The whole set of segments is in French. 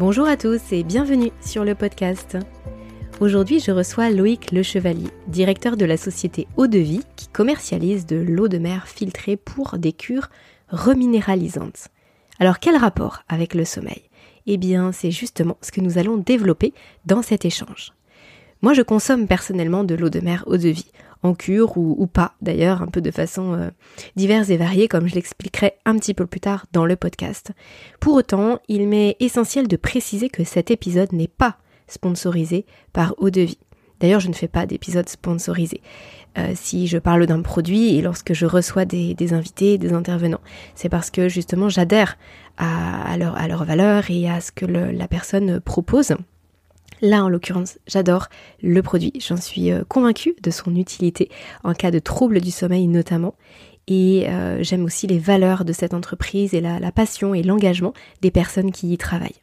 Bonjour à tous et bienvenue sur le podcast. Aujourd'hui, je reçois Loïc Le Chevalier, directeur de la société Eau de Vie qui commercialise de l'eau de mer filtrée pour des cures reminéralisantes. Alors, quel rapport avec le sommeil? Eh bien, c'est justement ce que nous allons développer dans cet échange. Moi, je consomme personnellement de l'eau de mer Eau de Vie en cure ou, pas d'ailleurs, un peu de façon euh, diverse et variée comme je l'expliquerai un petit peu plus tard dans le podcast. Pour autant, il m'est essentiel de préciser que cet épisode n'est pas sponsorisé par Eau de Vie. D'ailleurs, je ne fais pas d'épisode sponsorisé. Euh, si je parle d'un produit et lorsque je reçois des, invités, des intervenants, c'est parce que justement j'adhère à, à leur et à ce que la personne propose. Là, en l'occurrence, j'adore le produit. J'en suis euh, convaincue de son utilité en cas de troubles du sommeil notamment. Et euh, j'aime aussi les valeurs de cette entreprise et la, passion et l'engagement des personnes qui y travaillent.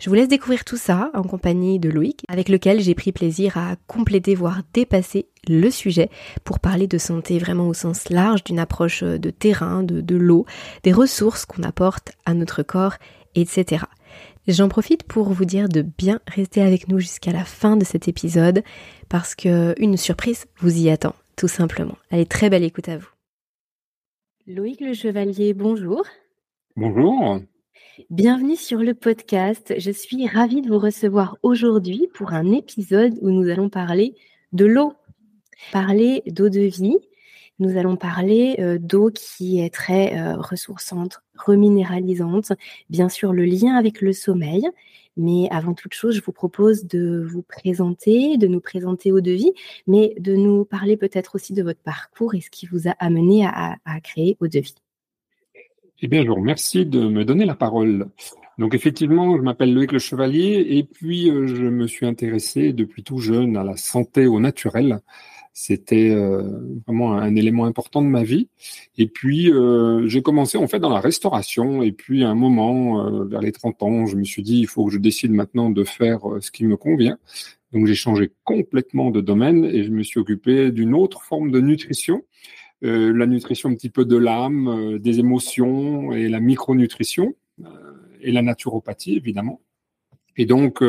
Je vous laisse découvrir tout ça en compagnie de Loïc, avec lequel j'ai pris plaisir à compléter, voire dépasser le sujet pour parler de santé vraiment au sens large, d'une approche de terrain, de l'eau, des ressources qu'on apporte à notre corps, etc. J'en profite pour vous dire de bien rester avec nous jusqu'à la fin de cet épisode parce que une surprise vous y attend, tout simplement. Allez, très belle écoute à vous. Loïc Le Chevalier, bonjour. Bonjour. Bienvenue sur le podcast. Je suis ravie de vous recevoir aujourd'hui pour un épisode où nous allons parler de l'eau, parler d'eau de vie. Nous allons parler euh, d'eau qui est très euh, ressourçante, reminéralisante, bien sûr le lien avec le sommeil. Mais avant toute chose, je vous propose de vous présenter, de nous présenter au devis, mais de nous parler peut-être aussi de votre parcours et ce qui vous a amené à, créer au devis. Eh bien, je vous remercie de me donner la parole. Donc effectivement, je m'appelle Loïc Le Chevalier et puis euh, je me suis intéressé depuis tout jeune à la santé au naturel. C'était euh, vraiment un élément important de ma vie. Et puis, euh, j'ai commencé en fait dans la restauration. Et puis, à un moment, euh, vers les 30 ans, je me suis dit, il faut que je décide maintenant de faire ce qui me convient. Donc, j'ai changé complètement de domaine et je me suis occupé d'une autre forme de nutrition. la nutrition un petit peu de l'âme, des émotions et la micronutrition et la naturopathie, évidemment. Et donc,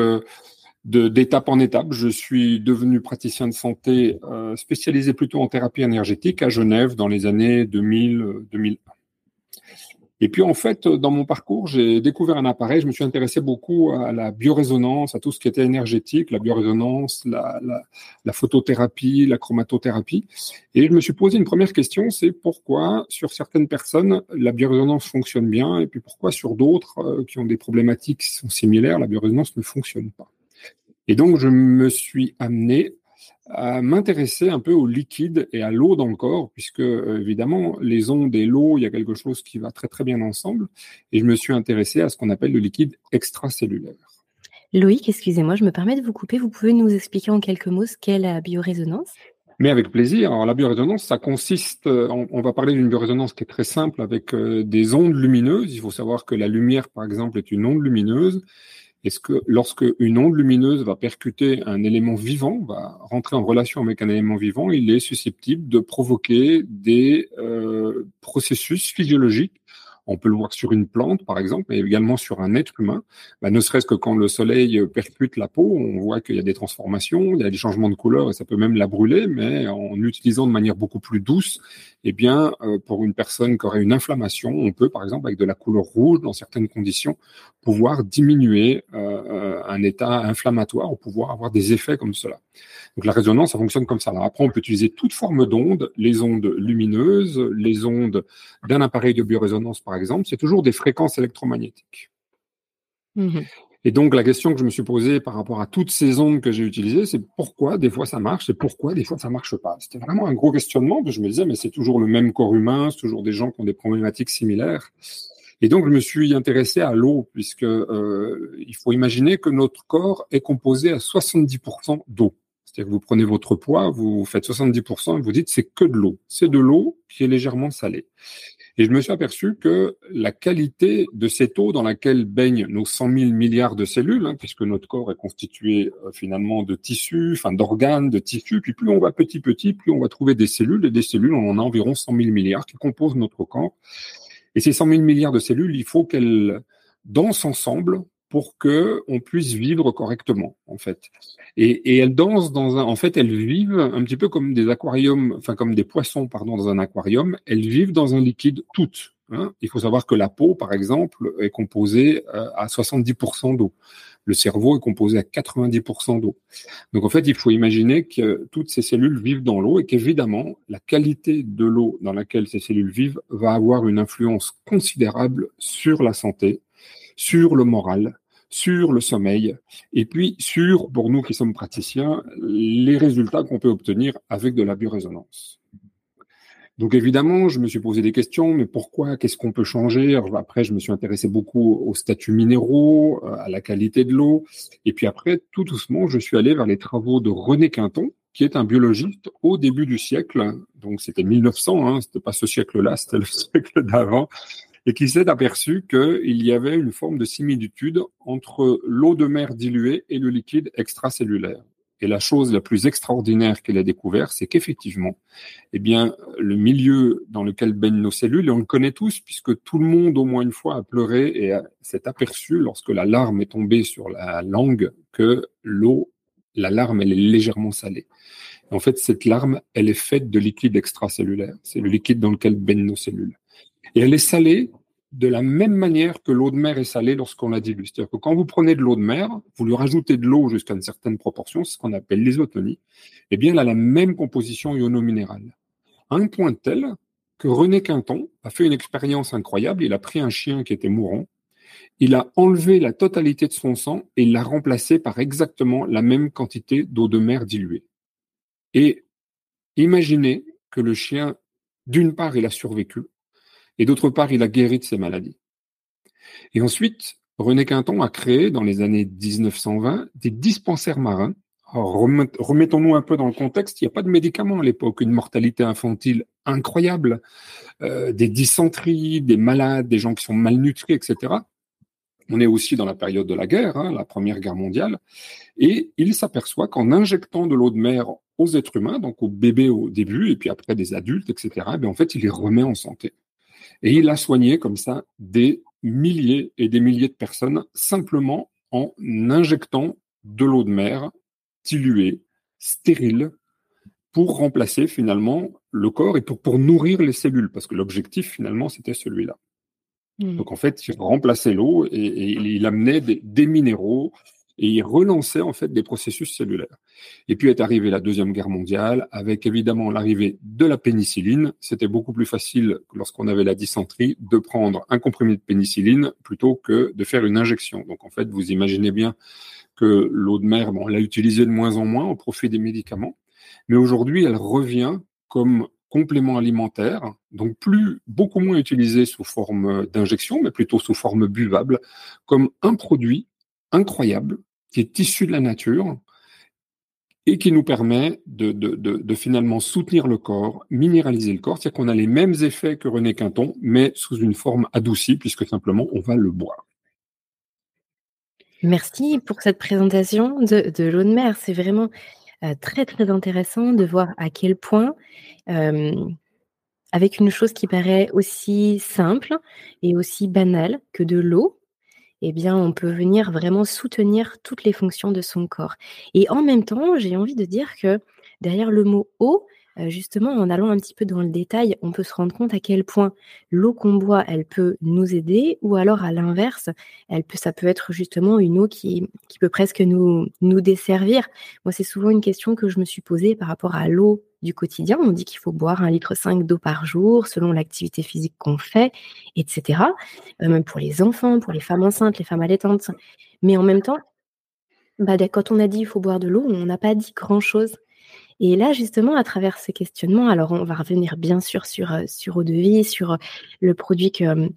d'étape en étape. Je suis devenu praticien de santé euh, spécialisé plutôt en thérapie énergétique à Genève dans les années 2000-2001. Et puis en fait, dans mon parcours, j'ai découvert un appareil. Je me suis intéressé beaucoup à la biorésonance, à tout ce qui était énergétique, la biorésonance, la, la, la photothérapie, la chromatothérapie. Et je me suis posé une première question, c'est pourquoi sur certaines personnes la biorésonance fonctionne bien, et puis pourquoi sur d'autres euh, qui ont des problématiques qui sont similaires, la biorésonance ne fonctionne pas? Et donc, je me suis amené à m'intéresser un peu au liquide et à l'eau dans le corps, puisque euh, évidemment, les ondes et l'eau, il y a quelque chose qui va très très bien ensemble. Et je me suis intéressé à ce qu'on appelle le liquide extracellulaire. Loïc, excusez-moi, je me permets de vous couper. Vous pouvez nous expliquer en quelques mots ce qu'est la biorésonance? Mais avec plaisir. Alors la biorésonance, ça consiste, euh, on, va parler d'une biorésonance qui est très simple avec euh, des ondes lumineuses. Il faut savoir que la lumière, par exemple, est une onde lumineuse est-ce que lorsque une onde lumineuse va percuter un élément vivant, va rentrer en relation avec un élément vivant, il est susceptible de provoquer des euh, processus physiologiques on peut le voir sur une plante, par exemple, mais également sur un être humain. Bah, ne serait-ce que quand le soleil percute la peau, on voit qu'il y a des transformations, il y a des changements de couleur et ça peut même la brûler, mais en utilisant de manière beaucoup plus douce, eh bien, euh, pour une personne qui aurait une inflammation, on peut, par exemple, avec de la couleur rouge, dans certaines conditions, pouvoir diminuer euh, euh, un état inflammatoire ou pouvoir avoir des effets comme cela. Donc la résonance, ça fonctionne comme ça. Après, on peut utiliser toute forme d'ondes, les ondes lumineuses, les ondes d'un appareil de biorésonance, par exemple, c'est toujours des fréquences électromagnétiques. Mmh et donc la question que je me suis posée par rapport à toutes ces ondes que j'ai utilisées, c'est pourquoi des fois ça marche et pourquoi des fois ça marche pas? C'était vraiment un gros questionnement. Je me disais, mais c'est toujours le même corps humain, c'est toujours des gens qui ont des problématiques similaires. Et donc, je me suis intéressé à l'eau, puisque euh, il faut imaginer que notre corps est composé à 70% d'eau. C'est-à-dire que vous prenez votre poids, vous faites 70% et vous dites c'est que de l'eau. C'est de l'eau qui est légèrement salée. Et je me suis aperçu que la qualité de cette eau dans laquelle baignent nos 100 000 milliards de cellules, hein, puisque notre corps est constitué euh, finalement de tissus, enfin d'organes, de tissus, puis plus on va petit petit, plus on va trouver des cellules, et des cellules, on en a environ 100 000 milliards qui composent notre corps. Et ces 100 000 milliards de cellules, il faut qu'elles dansent ensemble pour que on puisse vivre correctement, en fait. Et, elles dansent dans un, en fait, elles vivent un petit peu comme des aquariums, enfin comme des poissons, pardon, dans un aquarium. Elles vivent dans un liquide toutes. Hein. Il faut savoir que la peau, par exemple, est composée euh, à 70% d'eau. Le cerveau est composé à 90% d'eau. Donc en fait, il faut imaginer que toutes ces cellules vivent dans l'eau et qu'évidemment, la qualité de l'eau dans laquelle ces cellules vivent va avoir une influence considérable sur la santé, sur le moral, sur le sommeil, et puis sur, pour nous qui sommes praticiens, les résultats qu'on peut obtenir avec de la biorésonance. Donc évidemment, je me suis posé des questions, mais pourquoi Qu'est-ce qu'on peut changer? Après, je me suis intéressé beaucoup aux statuts minéraux, euh, à la qualité de l'eau, et puis après, tout doucement, je suis allé vers les travaux de René Quinton, qui est un biologiste au début du siècle. Donc c'était 1900, hein, c'était pas ce siècle-là, c'était le siècle d'avant, et qui s'est aperçu qu'il y avait une forme de similitude entre l'eau de mer diluée et le liquide extracellulaire. Et la chose la plus extraordinaire qu'il a découvert, c'est qu'effectivement, eh bien, le milieu dans lequel baignent nos cellules, et on le connaît tous, puisque tout le monde au moins une fois a pleuré et s'est aperçu lorsque la larme est tombée sur la langue que l'eau, la larme, elle est légèrement salée. En fait, cette larme, elle est faite de liquide extracellulaire. C'est le liquide dans lequel baignent nos cellules. Et elle est salée de la même manière que l'eau de mer est salée lorsqu'on la dilue. C'est-à-dire que quand vous prenez de l'eau de mer, vous lui rajoutez de l'eau jusqu'à une certaine proportion, c'est ce qu'on appelle l'isotonie, eh bien, elle a la même composition iono-minérale. un point tel que René Quinton a fait une expérience incroyable. Il a pris un chien qui était mourant, il a enlevé la totalité de son sang et l'a remplacé par exactement la même quantité d'eau de mer diluée. Et imaginez que le chien, d'une part, il a survécu, et d'autre part, il a guéri de ses maladies. Et ensuite, René Quinton a créé, dans les années 1920, des dispensaires marins. remettons-nous un peu dans le contexte, il n'y a pas de médicaments à l'époque, une mortalité infantile incroyable, euh, des dysenteries, des malades, des gens qui sont malnutris, etc. On est aussi dans la période de la guerre, hein, la Première Guerre mondiale, et il s'aperçoit qu'en injectant de l'eau de mer aux êtres humains, donc aux bébés au début, et puis après des adultes, etc., eh en fait, il les remet en santé. Et il a soigné comme ça des milliers et des milliers de personnes simplement en injectant de l'eau de mer diluée, stérile, pour remplacer finalement le corps et pour, pour nourrir les cellules, parce que l'objectif finalement c'était celui-là. Mmh. Donc en fait, il remplaçait l'eau et, il amenait des minéraux, et il relançait en fait des processus cellulaires. Et puis est arrivée la deuxième guerre mondiale, avec évidemment l'arrivée de la pénicilline. C'était beaucoup plus facile lorsqu'on avait la dysenterie de prendre un comprimé de pénicilline plutôt que de faire une injection. Donc en fait, vous imaginez bien que l'eau de mer, on l'a utilisée de moins en moins au profit des médicaments, mais aujourd'hui, elle revient comme complément alimentaire, donc beaucoup moins utilisé sous forme d'injection, mais plutôt sous forme buvable, comme un produit incroyable qui est issu de la nature et qui nous permet de, finalement soutenir le corps, minéraliser le corps, c'est-à-dire qu'on a les mêmes effets que René Quinton, mais sous une forme adoucie, puisque simplement on va le boire. Merci pour cette présentation de, l'eau de mer. C'est vraiment euh, très très intéressant de voir à quel point, euh, avec une chose qui paraît aussi simple et aussi banale que de l'eau, eh bien, on peut venir vraiment soutenir toutes les fonctions de son corps. Et en même temps, j'ai envie de dire que derrière le mot eau, justement, en allant un petit peu dans le détail, on peut se rendre compte à quel point l'eau qu'on boit, elle peut nous aider, ou alors à l'inverse, elle peut, ça peut être justement une eau qui, qui peut presque nous, nous desservir. Moi, c'est souvent une question que je me suis posée par rapport à l'eau du quotidien. On dit qu'il faut boire un litre cinq d'eau par jour selon l'activité physique qu'on fait, etc. Euh, même pour les enfants, pour les femmes enceintes, les femmes allaitantes. Mais en même temps, bah, quand on a dit qu'il faut boire de l'eau, on n'a pas dit grand-chose. Et là, justement, à travers ce questionnement, alors on va revenir bien sûr sur, euh, sur eau de vie, sur euh, le produit que,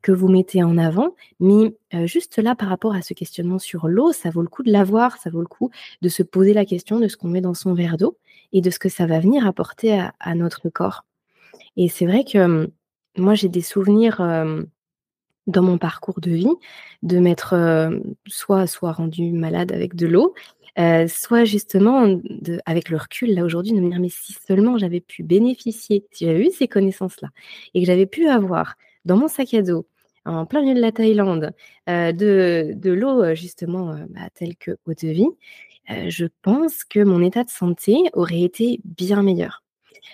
que vous mettez en avant, mais juste là, par rapport à ce questionnement sur l'eau, ça vaut le coup de l'avoir, ça vaut le coup de se poser la question de ce qu'on met dans son verre d'eau et de ce que ça va venir apporter à, notre corps. Et c'est vrai que hum, moi, j'ai des souvenirs dans mon parcours de vie de m'être soit, soit rendu malade avec de l'eau, euh, soit justement avec le recul là aujourd'hui de me dire mais si seulement j'avais pu bénéficier, si j'avais eu ces connaissances là et que j'avais pu avoir dans mon sac à dos en plein milieu de la Thaïlande, de, de l'eau justement bah, telle que eau de vie, je pense que mon état de santé aurait été bien meilleur.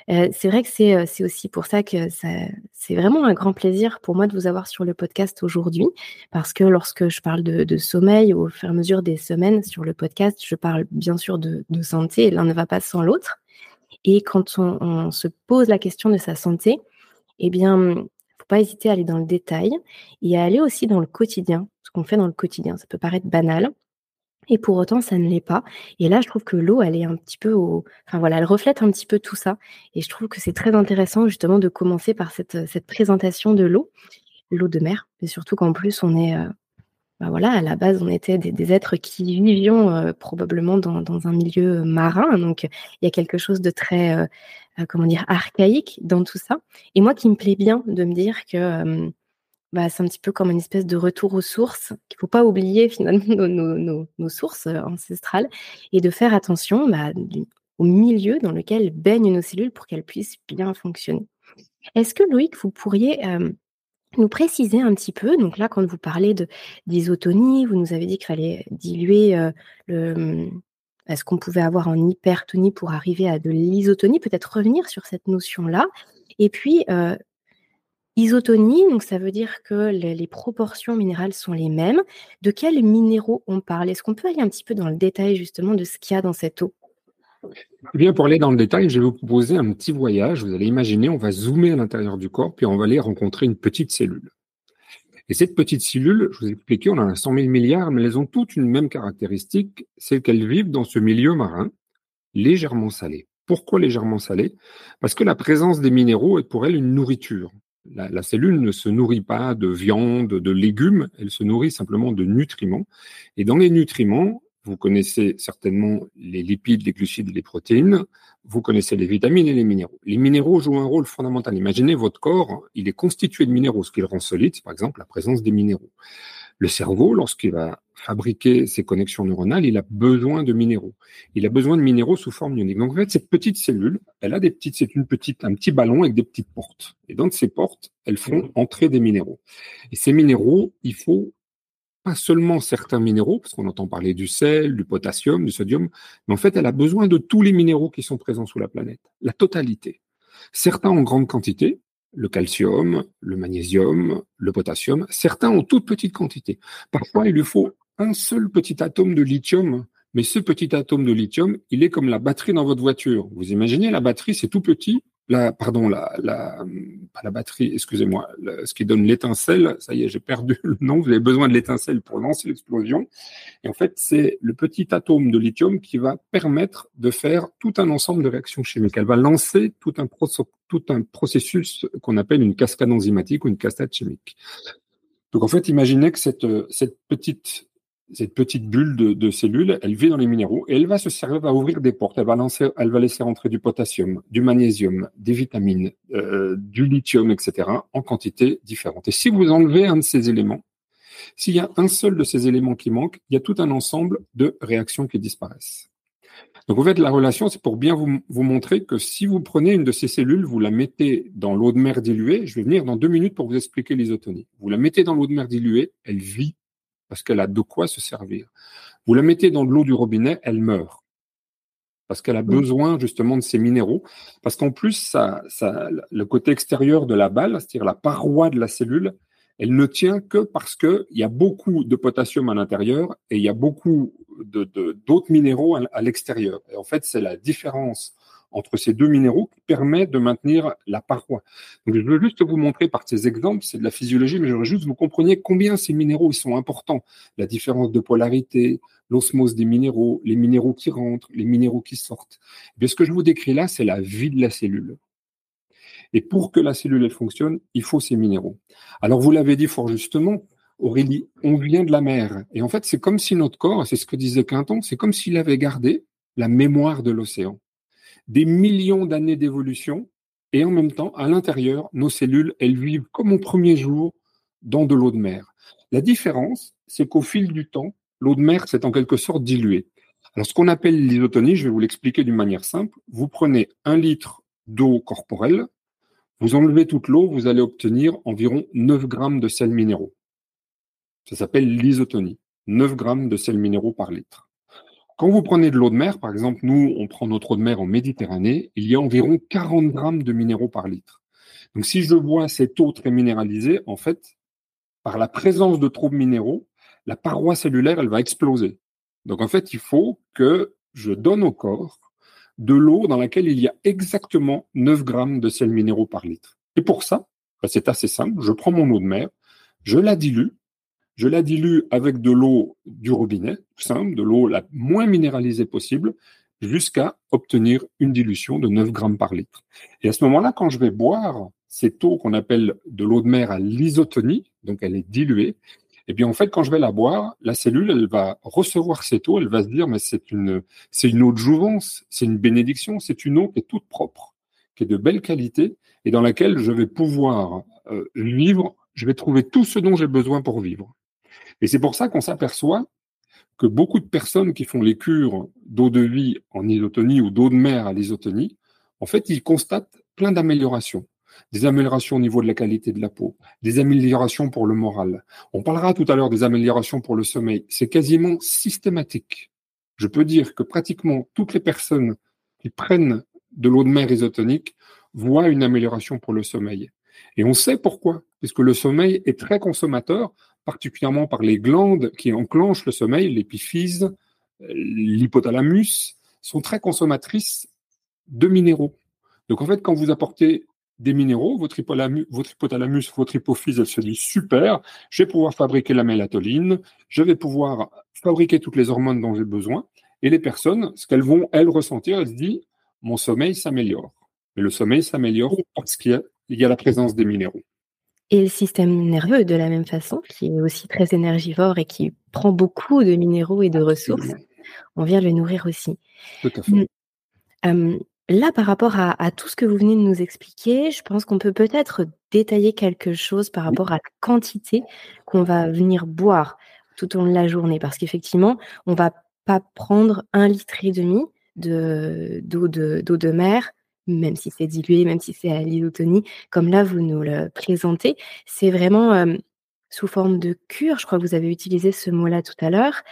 C'est vrai que c'est aussi pour ça que c'est vraiment un grand plaisir pour moi de vous avoir sur le podcast aujourd'hui, parce que lorsque je parle de, sommeil au fur et à mesure des semaines sur le podcast, je parle bien sûr de, santé, l'un ne va pas sans l'autre. Et quand on, se pose la question de sa santé, eh bien, faut pas hésiter à aller dans le détail et à aller aussi dans le quotidien, ce qu'on fait dans le quotidien. Ça peut paraître banal, et pour autant, ça ne l'est pas. Et là, je trouve que l'eau, elle est un petit peu. Enfin voilà, elle reflète un petit peu tout ça. Et je trouve que c'est très intéressant justement de commencer par cette, cette présentation de l'eau, l'eau de mer. Et surtout qu'en plus, on est... Euh, bah voilà, à la base, on était des, êtres qui vivions euh, probablement dans, dans, un milieu marin. Donc, il y a quelque chose de très, euh, comment dire, archaïque dans tout ça. Et moi, qui me plaît bien de me dire que bah, c'est un petit peu comme une espèce de retour aux sources, qu'il ne faut pas oublier finalement nos, sources euh, ancestrales, et de faire attention bah, au milieu dans lequel baignent nos cellules pour qu'elles puissent bien fonctionner. Est-ce que Loïc, vous pourriez nous préciser un petit peu, donc là quand vous parlez d'isotonie, vous nous avez dit qu'il fallait diluer euh, le, ce qu'on pouvait avoir en hypertonie pour arriver à de l'isotonie, peut-être revenir sur cette notion-là. Et puis, euh, Isotonie, donc ça veut dire que les, proportions minérales sont les mêmes. De quels minéraux on parle? Est-ce qu'on peut aller un petit peu dans le détail justement de ce qu'il y a dans cette eau? Eh bien, pour aller dans le détail, je vais vous proposer un petit voyage. Vous allez imaginer, on va zoomer à l'intérieur du corps, puis on va aller rencontrer une petite cellule. Et cette petite cellule, je vous ai expliqué, on en a 100 000 milliards, mais elles ont toutes une même caractéristique, c'est qu'elles vivent dans ce milieu marin légèrement salé. Pourquoi légèrement salé? Parce que la présence des minéraux est pour elles une nourriture la, cellule ne se nourrit pas de viande, de légumes, elle se nourrit simplement de nutriments. Et dans les nutriments, vous connaissez certainement les lipides, les glucides, les protéines, vous connaissez les vitamines et les minéraux. Les minéraux jouent un rôle fondamental. Imaginez votre corps, il est constitué de minéraux. Ce qui rend solide, par exemple la présence des minéraux. Le cerveau, lorsqu'il va fabriquer ses connexions neuronales, il a besoin de minéraux. Il a besoin de minéraux sous forme ionique. Donc en fait, cette petite cellule, elle a des petites, c'est une petite, un petit ballon avec des petites portes. Et dans ces portes, elles font entrer des minéraux. Et ces minéraux, il faut pas seulement certains minéraux, parce qu'on entend parler du sel, du potassium, du sodium, mais en fait, elle a besoin de tous les minéraux qui sont présents sous la planète, la totalité. Certains en grande quantité, le calcium, le magnésium, le potassium. Certains en toute petite quantité. Parfois, il lui faut un seul petit atome de lithium, mais ce petit atome de lithium, il est comme la batterie dans votre voiture. Vous imaginez, la batterie, c'est tout petit, la, pardon, la, la, la batterie, excusez-moi, ce qui donne l'étincelle, ça y est, j'ai perdu le nom, vous avez besoin de l'étincelle pour lancer l'explosion. Et en fait, c'est le petit atome de lithium qui va permettre de faire tout un ensemble de réactions chimiques. Elle va lancer tout un, tout un processus qu'on appelle une cascade enzymatique ou une cascade chimique. Donc en fait, imaginez que cette, cette petite cette petite bulle de, cellules, elle vit dans les minéraux et elle va se servir, va ouvrir des portes. Elle va laisser rentrer du potassium, du magnésium, des vitamines, euh, du lithium, etc. en quantité différente. Et si vous enlevez un de ces éléments, s'il y a un seul de ces éléments qui manque, il y a tout un ensemble de réactions qui disparaissent. Donc en fait, la relation, c'est pour bien vous montrer que si vous prenez une de ces cellules, vous la mettez dans l'eau de mer diluée, je vais venir dans deux minutes pour vous expliquer l'isotonie. Vous la mettez dans l'eau de mer diluée, elle vit parce qu'elle a de quoi se servir. Vous la mettez dans de l'eau du robinet, elle meurt parce qu'elle a besoin justement de ces minéraux, parce qu'en plus, ça, ça, le côté extérieur de la balle, c'est-à-dire la paroi de la cellule, elle ne tient que parce qu'il y a beaucoup de potassium à l'intérieur et il y a beaucoup d'autres de, minéraux à, à l'extérieur. Et en fait, c'est la différence entre ces deux minéraux qui permet de maintenir la paroi. Donc, je veux juste vous montrer par ces exemples, c'est de la physiologie, mais veux juste que vous compreniez combien ces minéraux sont importants. La différence de polarité, l'osmose des minéraux, les minéraux qui rentrent, les minéraux qui sortent. Et eh ce que je vous décris là, c'est la vie de la cellule. Et pour que la cellule fonctionne, il faut ces minéraux. Alors vous l'avez dit fort justement, Aurélie, on vient de la mer. Et en fait, c'est comme si notre corps, c'est ce que disait Quinton, c'est comme s'il avait gardé la mémoire de l'océan des millions d'années d'évolution, et en même temps, à l'intérieur, nos cellules, elles vivent comme au premier jour dans de l'eau de mer. La différence, c'est qu'au fil du temps, l'eau de mer s'est en quelque sorte diluée. Alors, ce qu'on appelle l'isotonie, je vais vous l'expliquer d'une manière simple. Vous prenez un litre d'eau corporelle, Vous enlevez toute l'eau, vous allez obtenir environ 9 grammes de sels minéraux. Ça s'appelle l'isotonie. 9 grammes de sels minéraux par litre. Quand vous prenez de l'eau de mer, par exemple, nous, on prend notre eau de mer en Méditerranée, il y a environ 40 grammes de minéraux par litre. Donc, si je bois cette eau très minéralisée, en fait, par la présence de trop de minéraux, la paroi cellulaire, elle va exploser. Donc, en fait, il faut que je donne au corps de l'eau dans laquelle il y a exactement 9 grammes de sels minéraux par litre. Et pour ça, bah, c'est assez simple. Je prends mon eau de mer, je la dilue, je la dilue avec de l'eau du robinet, simple, de l'eau la moins minéralisée possible, jusqu'à obtenir une dilution de 9 grammes par litre. Et à ce moment-là, quand je vais boire cette eau qu'on appelle de l'eau de mer à l'isotonie, donc elle est diluée, eh bien, en fait, quand je vais la boire, la cellule, elle va recevoir cette eau, elle va se dire, mais c'est une, c'est une eau de jouvence, c'est une bénédiction, c'est une eau qui est toute propre, qui est de belle qualité et dans laquelle je vais pouvoir euh, vivre, je vais trouver tout ce dont j'ai besoin pour vivre. Et c'est pour ça qu'on s'aperçoit que beaucoup de personnes qui font les cures d'eau de vie en isotonie ou d'eau de mer à l'isotonie, en fait, ils constatent plein d'améliorations des améliorations au niveau de la qualité de la peau, des améliorations pour le moral. On parlera tout à l'heure des améliorations pour le sommeil. C'est quasiment systématique. Je peux dire que pratiquement toutes les personnes qui prennent de l'eau de mer isotonique voient une amélioration pour le sommeil. Et on sait pourquoi, puisque le sommeil est très consommateur, particulièrement par les glandes qui enclenchent le sommeil, l'épiphyse, l'hypothalamus, sont très consommatrices de minéraux. Donc en fait, quand vous apportez des minéraux, votre hypothalamus, votre, hypothalamus, votre hypophyse, elle se dit super, je vais pouvoir fabriquer la mélatonine, je vais pouvoir fabriquer toutes les hormones dont j'ai besoin. Et les personnes, ce qu'elles vont, elles, ressentir, elles se disent, mon sommeil s'améliore. Mais le sommeil s'améliore parce qu'il y a la présence des minéraux. Et le système nerveux, de la même façon, qui est aussi très énergivore et qui prend beaucoup de minéraux et de ressources, on vient le nourrir aussi. Tout à fait. Hum, Là, par rapport à, tout ce que vous venez de nous expliquer, je pense qu'on peut peut-être détailler quelque chose par rapport à la quantité qu'on va venir boire tout au long de la journée. Parce qu'effectivement, on va pas prendre un litre et demi d'eau de, d'eau de, mer, même si c'est dilué, même si c'est à l'isotonie, comme là, vous nous le présentez. C'est vraiment sous forme de cure. Je crois que vous avez utilisé ce mot-là tout à l'heure.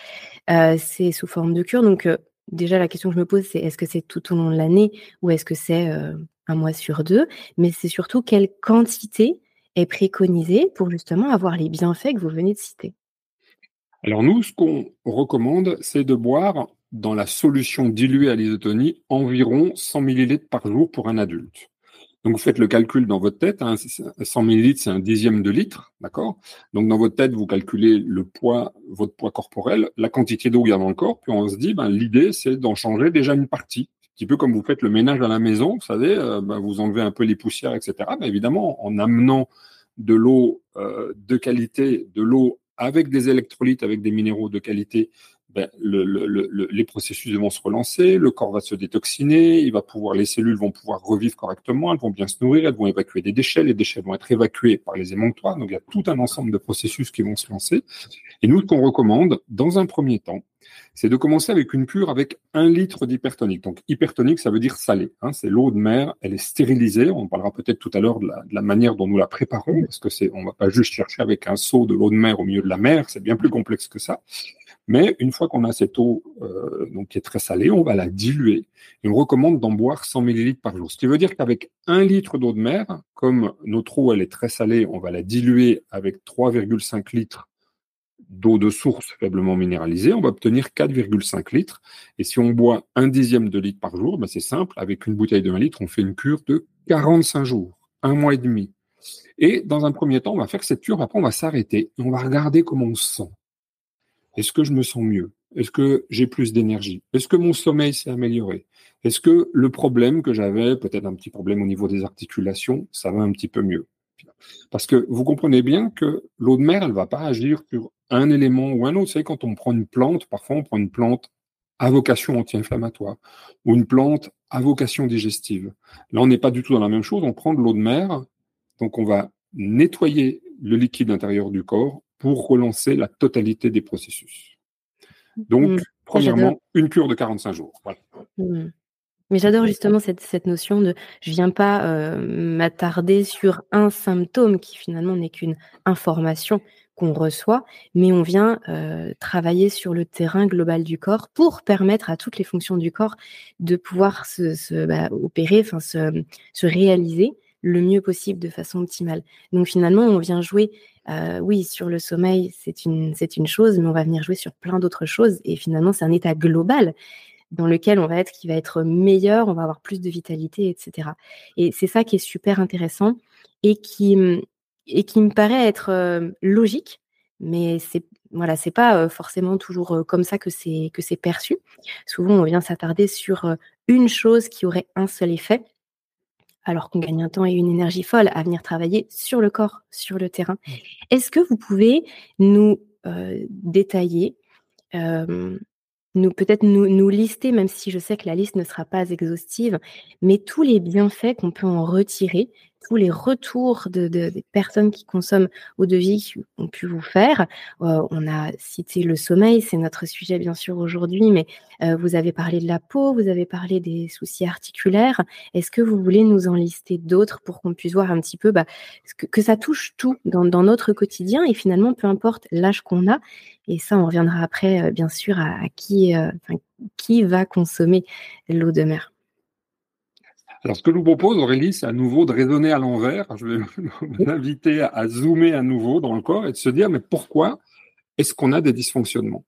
Euh, c'est sous forme de cure. Donc, euh, déjà, la question que je me pose, c'est est-ce que c'est tout au long de l'année ou est-ce que c'est un mois sur deux? Mais c'est surtout quelle quantité est préconisée pour justement avoir les bienfaits que vous venez de citer? Alors nous, ce qu'on recommande, c'est de boire dans la solution diluée à l'isotonie environ 100 ml par jour pour un adulte. Donc vous faites le calcul dans votre tête, 100 hein, ml c'est un dixième de litre, d'accord? Donc dans votre tête, vous calculez le poids, votre poids corporel, la quantité d'eau qu'il y a dans le corps, puis on se dit, ben, l'idée c'est d'en changer déjà une partie. Un petit peu comme vous faites le ménage à la maison, vous savez, euh, ben, vous enlevez un peu les poussières, etc. Ben, évidemment, en amenant de l'eau euh, de qualité, de l'eau avec des électrolytes, avec des minéraux de qualité, ben, les processus vont se relancer, le corps va se détoxiner, il va pouvoir, les cellules vont pouvoir revivre correctement, elles vont bien se nourrir, elles vont évacuer des déchets, les déchets vont être évacués par les émonctoires. Donc il y a tout un ensemble de processus qui vont se lancer. Et nous, ce qu'on recommande, dans un premier temps, c'est de commencer avec une cure avec un litre d'hypertonique. Donc hypertonique, ça veut dire salé. Hein, c'est l'eau de mer, elle est stérilisée. On parlera peut-être tout à l'heure de, la, manière dont nous la préparons, parce que c'est, on va pas juste chercher avec un seau de l'eau de mer au milieu de la mer. C'est bien plus complexe que ça. Mais une fois qu'on a cette eau euh, donc qui est très salée, on va la diluer et on recommande d'en boire 100 ml par jour. Ce qui veut dire qu'avec un litre d'eau de mer, comme notre eau elle est très salée, on va la diluer avec 3,5 litres d'eau de source faiblement minéralisée, on va obtenir 4,5 litres. Et si on boit un dixième de litre par jour, ben c'est simple, avec une bouteille de 1 litre, on fait une cure de 45 jours, un mois et demi. Et dans un premier temps, on va faire cette cure, après on va s'arrêter et on va regarder comment on se sent. Est-ce que je me sens mieux? Est-ce que j'ai plus d'énergie? Est-ce que mon sommeil s'est amélioré? Est-ce que le problème que j'avais, peut-être un petit problème au niveau des articulations, ça va un petit peu mieux? Parce que vous comprenez bien que l'eau de mer, elle va pas agir sur un élément ou un autre. Vous savez, quand on prend une plante, parfois on prend une plante à vocation anti-inflammatoire ou une plante à vocation digestive. Là, on n'est pas du tout dans la même chose. On prend de l'eau de mer, donc on va nettoyer le liquide intérieur du corps pour relancer la totalité des processus. Donc, mmh. premièrement, une cure de 45 jours. Mmh. Mais j'adore justement cette, cette notion de je viens pas euh, m'attarder sur un symptôme qui finalement n'est qu'une information qu'on reçoit, mais on vient euh, travailler sur le terrain global du corps pour permettre à toutes les fonctions du corps de pouvoir se, se bah, opérer, enfin se, se réaliser le mieux possible de façon optimale. Donc finalement, on vient jouer, euh, oui, sur le sommeil, c'est une, c'est une chose, mais on va venir jouer sur plein d'autres choses. Et finalement, c'est un état global dans lequel on va être, qui va être meilleur, on va avoir plus de vitalité, etc. Et c'est ça qui est super intéressant et qui, et qui me paraît être euh, logique, mais c'est voilà, c'est pas euh, forcément toujours euh, comme ça que c'est que c'est perçu. Souvent, on vient s'attarder sur une chose qui aurait un seul effet, alors qu'on gagne un temps et une énergie folle à venir travailler sur le corps, sur le terrain. Est-ce que vous pouvez nous détailler nous peut-être nous, nous, lister, même si je sais que la liste ne sera pas exhaustive, mais tous les bienfaits qu'on peut en retirer, tous les retours de, des personnes qui consomment eau de vie ont pu vous faire. Euh, on a cité le sommeil, c'est notre sujet bien sûr aujourd'hui, mais euh, vous avez parlé de la peau, vous avez parlé des soucis articulaires. Est-ce que vous voulez nous en lister d'autres pour qu'on puisse voir un petit peu bah, que, ça touche tout dans, dans, notre quotidien et finalement, peu importe l'âge qu'on a, et ça, on reviendra après, euh, bien sûr, à, à qui, qui va consommer l'eau de mer. Alors, ce que je vous propose, Aurélie, c'est à nouveau de raisonner à l'envers. Je vais vous inviter à zoomer à nouveau dans le corps et de se dire, mais pourquoi est-ce qu'on a des dysfonctionnements?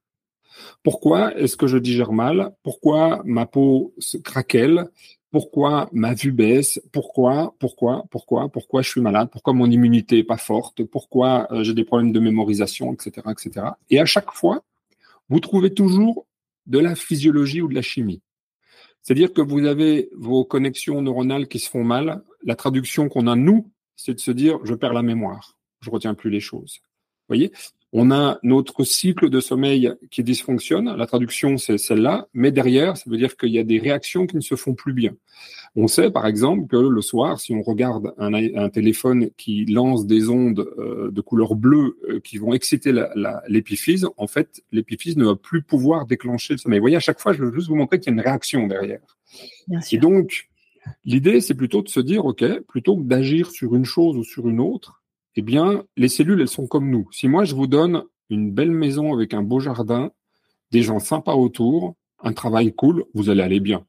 Pourquoi est-ce que je digère mal? Pourquoi ma peau se craquelle? Pourquoi ma vue baisse? Pourquoi Pourquoi Pourquoi Pourquoi je suis malade? Pourquoi mon immunité est pas forte? Pourquoi euh, j'ai des problèmes de mémorisation, etc., etc. Et à chaque fois, vous trouvez toujours de la physiologie ou de la chimie. C'est-à-dire que vous avez vos connexions neuronales qui se font mal. La traduction qu'on a, nous, c'est de se dire, je perds la mémoire, je retiens plus les choses. Voyez? On a notre cycle de sommeil qui dysfonctionne. La traduction, c'est celle-là. Mais derrière, ça veut dire qu'il y a des réactions qui ne se font plus bien. On sait par exemple que le soir, si on regarde un, téléphone qui lance des ondes euh, de couleur bleue euh, qui vont exciter l'épiphyse, en fait, l'épiphyse ne va plus pouvoir déclencher le sommeil. Vous voyez, à chaque fois, je veux juste vous montrer qu'il y a une réaction derrière. Et donc, l'idée, c'est plutôt de se dire, OK, plutôt que d'agir sur une chose ou sur une autre, eh bien, les cellules, elles sont comme nous. Si moi, je vous donne une belle maison avec un beau jardin, des gens sympas autour, un travail cool, vous allez aller bien.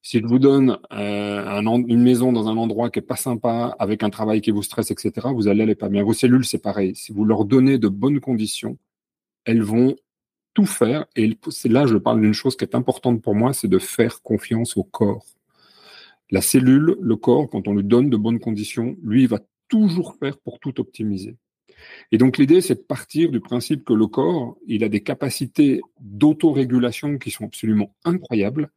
Si je vous donne euh, une maison dans un endroit qui est pas sympa, avec un travail qui vous stresse, etc., vous allez aller pas bien. Vos cellules, c'est pareil. Si vous leur donnez de bonnes conditions, elles vont tout faire. Et là, je parle d'une chose qui est importante pour moi, c'est de faire confiance au corps. La cellule, le corps, quand on lui donne de bonnes conditions, lui, il va toujours faire pour tout optimiser. Et donc l'idée, c'est de partir du principe que le corps, il a des capacités d'autorégulation qui sont absolument incroyables,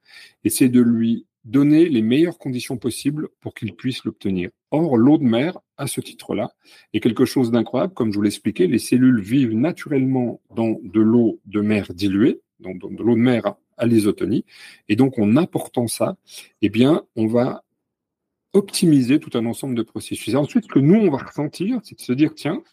et c'est de lui donner les meilleures conditions possibles pour qu'il puisse l'obtenir. Or, l'eau de mer, à ce titre-là, est quelque chose d'incroyable. Comme je vous l'expliquais, les cellules vivent naturellement dans de l'eau de mer diluée, donc de l'eau de mer à l'isotonie. Et donc, en apportant ça, eh bien, on va optimiser tout un ensemble de processus. Et ensuite, ce que nous, on va ressentir, c'est de se dire, tiens,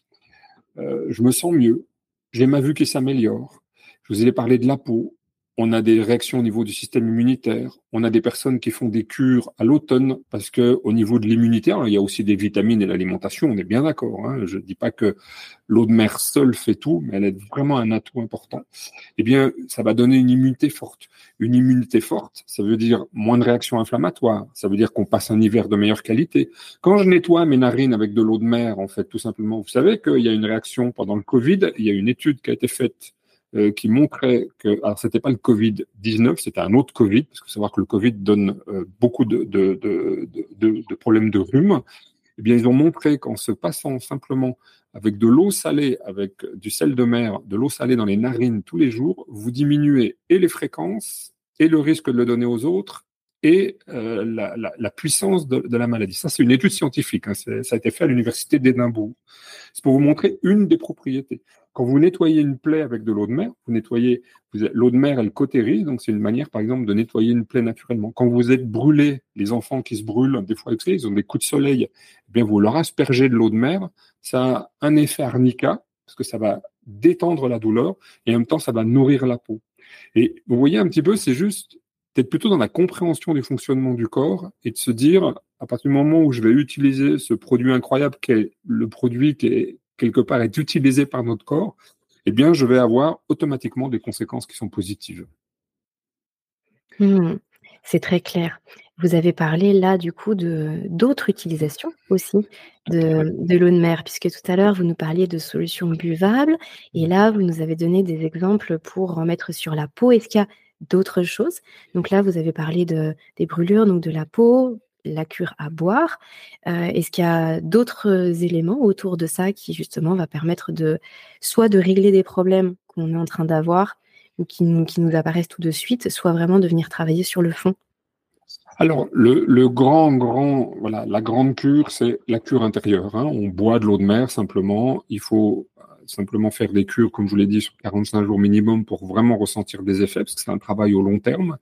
euh, je me sens mieux, j'ai ma vue qui s'améliore. Je vous ai parlé de la peau, on a des réactions au niveau du système immunitaire. On a des personnes qui font des cures à l'automne parce que au niveau de l'immunité, il y a aussi des vitamines et l'alimentation. On est bien d'accord. Hein. Je ne dis pas que l'eau de mer seule fait tout, mais elle est vraiment un atout important. Eh bien, ça va donner une immunité forte. Une immunité forte, ça veut dire moins de réactions inflammatoires. Ça veut dire qu'on passe un hiver de meilleure qualité. Quand je nettoie mes narines avec de l'eau de mer, en fait, tout simplement, vous savez qu'il y a une réaction pendant le Covid. Il y a une étude qui a été faite euh, qui montrait que, alors c'était pas le Covid-19, c'était un autre Covid, parce que savoir que le Covid donne euh, beaucoup de, de, de, de, problèmes de rhume. Eh bien, ils ont montré qu'en se passant simplement avec de l'eau salée, avec du sel de mer, de l'eau salée dans les narines tous les jours, vous diminuez et les fréquences et le risque de le donner aux autres et euh, la, la, puissance de, de, la maladie. Ça, c'est une étude scientifique. Hein, ça a été fait à l'université d'Édimbourg. C'est pour vous montrer une des propriétés. Quand vous nettoyez une plaie avec de l'eau de mer, vous nettoyez, l'eau de mer, elle cautérise, donc c'est une manière, par exemple, de nettoyer une plaie naturellement. Quand vous êtes brûlé, les enfants qui se brûlent, des fois, ils ont des coups de soleil, eh bien, vous leur aspergez de l'eau de mer, ça a un effet arnica, parce que ça va détendre la douleur, et en même temps, ça va nourrir la peau. Et vous voyez un petit peu, c'est juste d'être plutôt dans la compréhension du fonctionnement du corps et de se dire, à partir du moment où je vais utiliser ce produit incroyable qui est le produit qui est quelque part est utilisé par notre corps, eh bien, je vais avoir automatiquement des conséquences qui sont positives. Mmh. c'est très clair. Vous avez parlé là du coup de d'autres utilisations aussi de, de l'eau de mer, puisque tout à l'heure vous nous parliez de solutions buvables, et là vous nous avez donné des exemples pour en mettre sur la peau. Est-ce qu'il y a d'autres choses? Donc là vous avez parlé de, des brûlures, donc de la peau, la cure à boire. Euh, est-ce qu'il y a d'autres éléments autour de ça qui justement va permettre de soit de régler des problèmes qu'on est en train d'avoir ou qui nous, qui nous apparaissent tout de suite, soit vraiment de venir travailler sur le fond? Alors, le, grand, grand, voilà, la grande cure, c'est la cure intérieure. Hein. On boit de l'eau de mer simplement. Il faut euh, simplement faire des cures, comme je vous l'ai dit, sur 45 jours minimum pour vraiment ressentir des effets, parce que c'est un travail au long terme.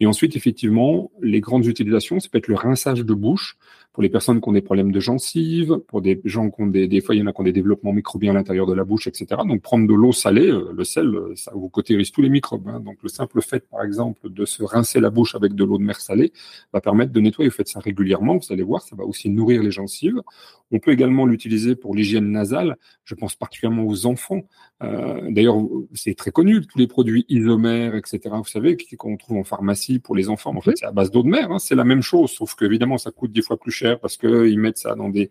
Et ensuite, effectivement, les grandes utilisations, ça peut être le rinçage de bouche pour les personnes qui ont des problèmes de gencives, pour des gens qui ont des, des fois, il y en a qui ont des développements microbiens à l'intérieur de la bouche, etc. Donc, prendre de l'eau salée, euh, le sel, euh, ça vous cautérise tous les microbes. Hein. Donc, le simple fait, par exemple, de se rincer la bouche avec de l'eau de mer salée va permettre de nettoyer. Vous faites ça régulièrement, vous allez voir, ça va aussi nourrir les gencives. On peut également l'utiliser pour l'hygiène nasale. Je pense particulièrement aux enfants. Euh, D'ailleurs, c'est très connu, tous les produits isomères, etc. Vous savez, qu'on trouve en pharmacie pour les enfants. En fait, c'est à base d'eau de mer. Hein. C'est la même chose, sauf qu'évidemment, ça coûte dix fois plus cher parce qu'ils mettent ça dans des,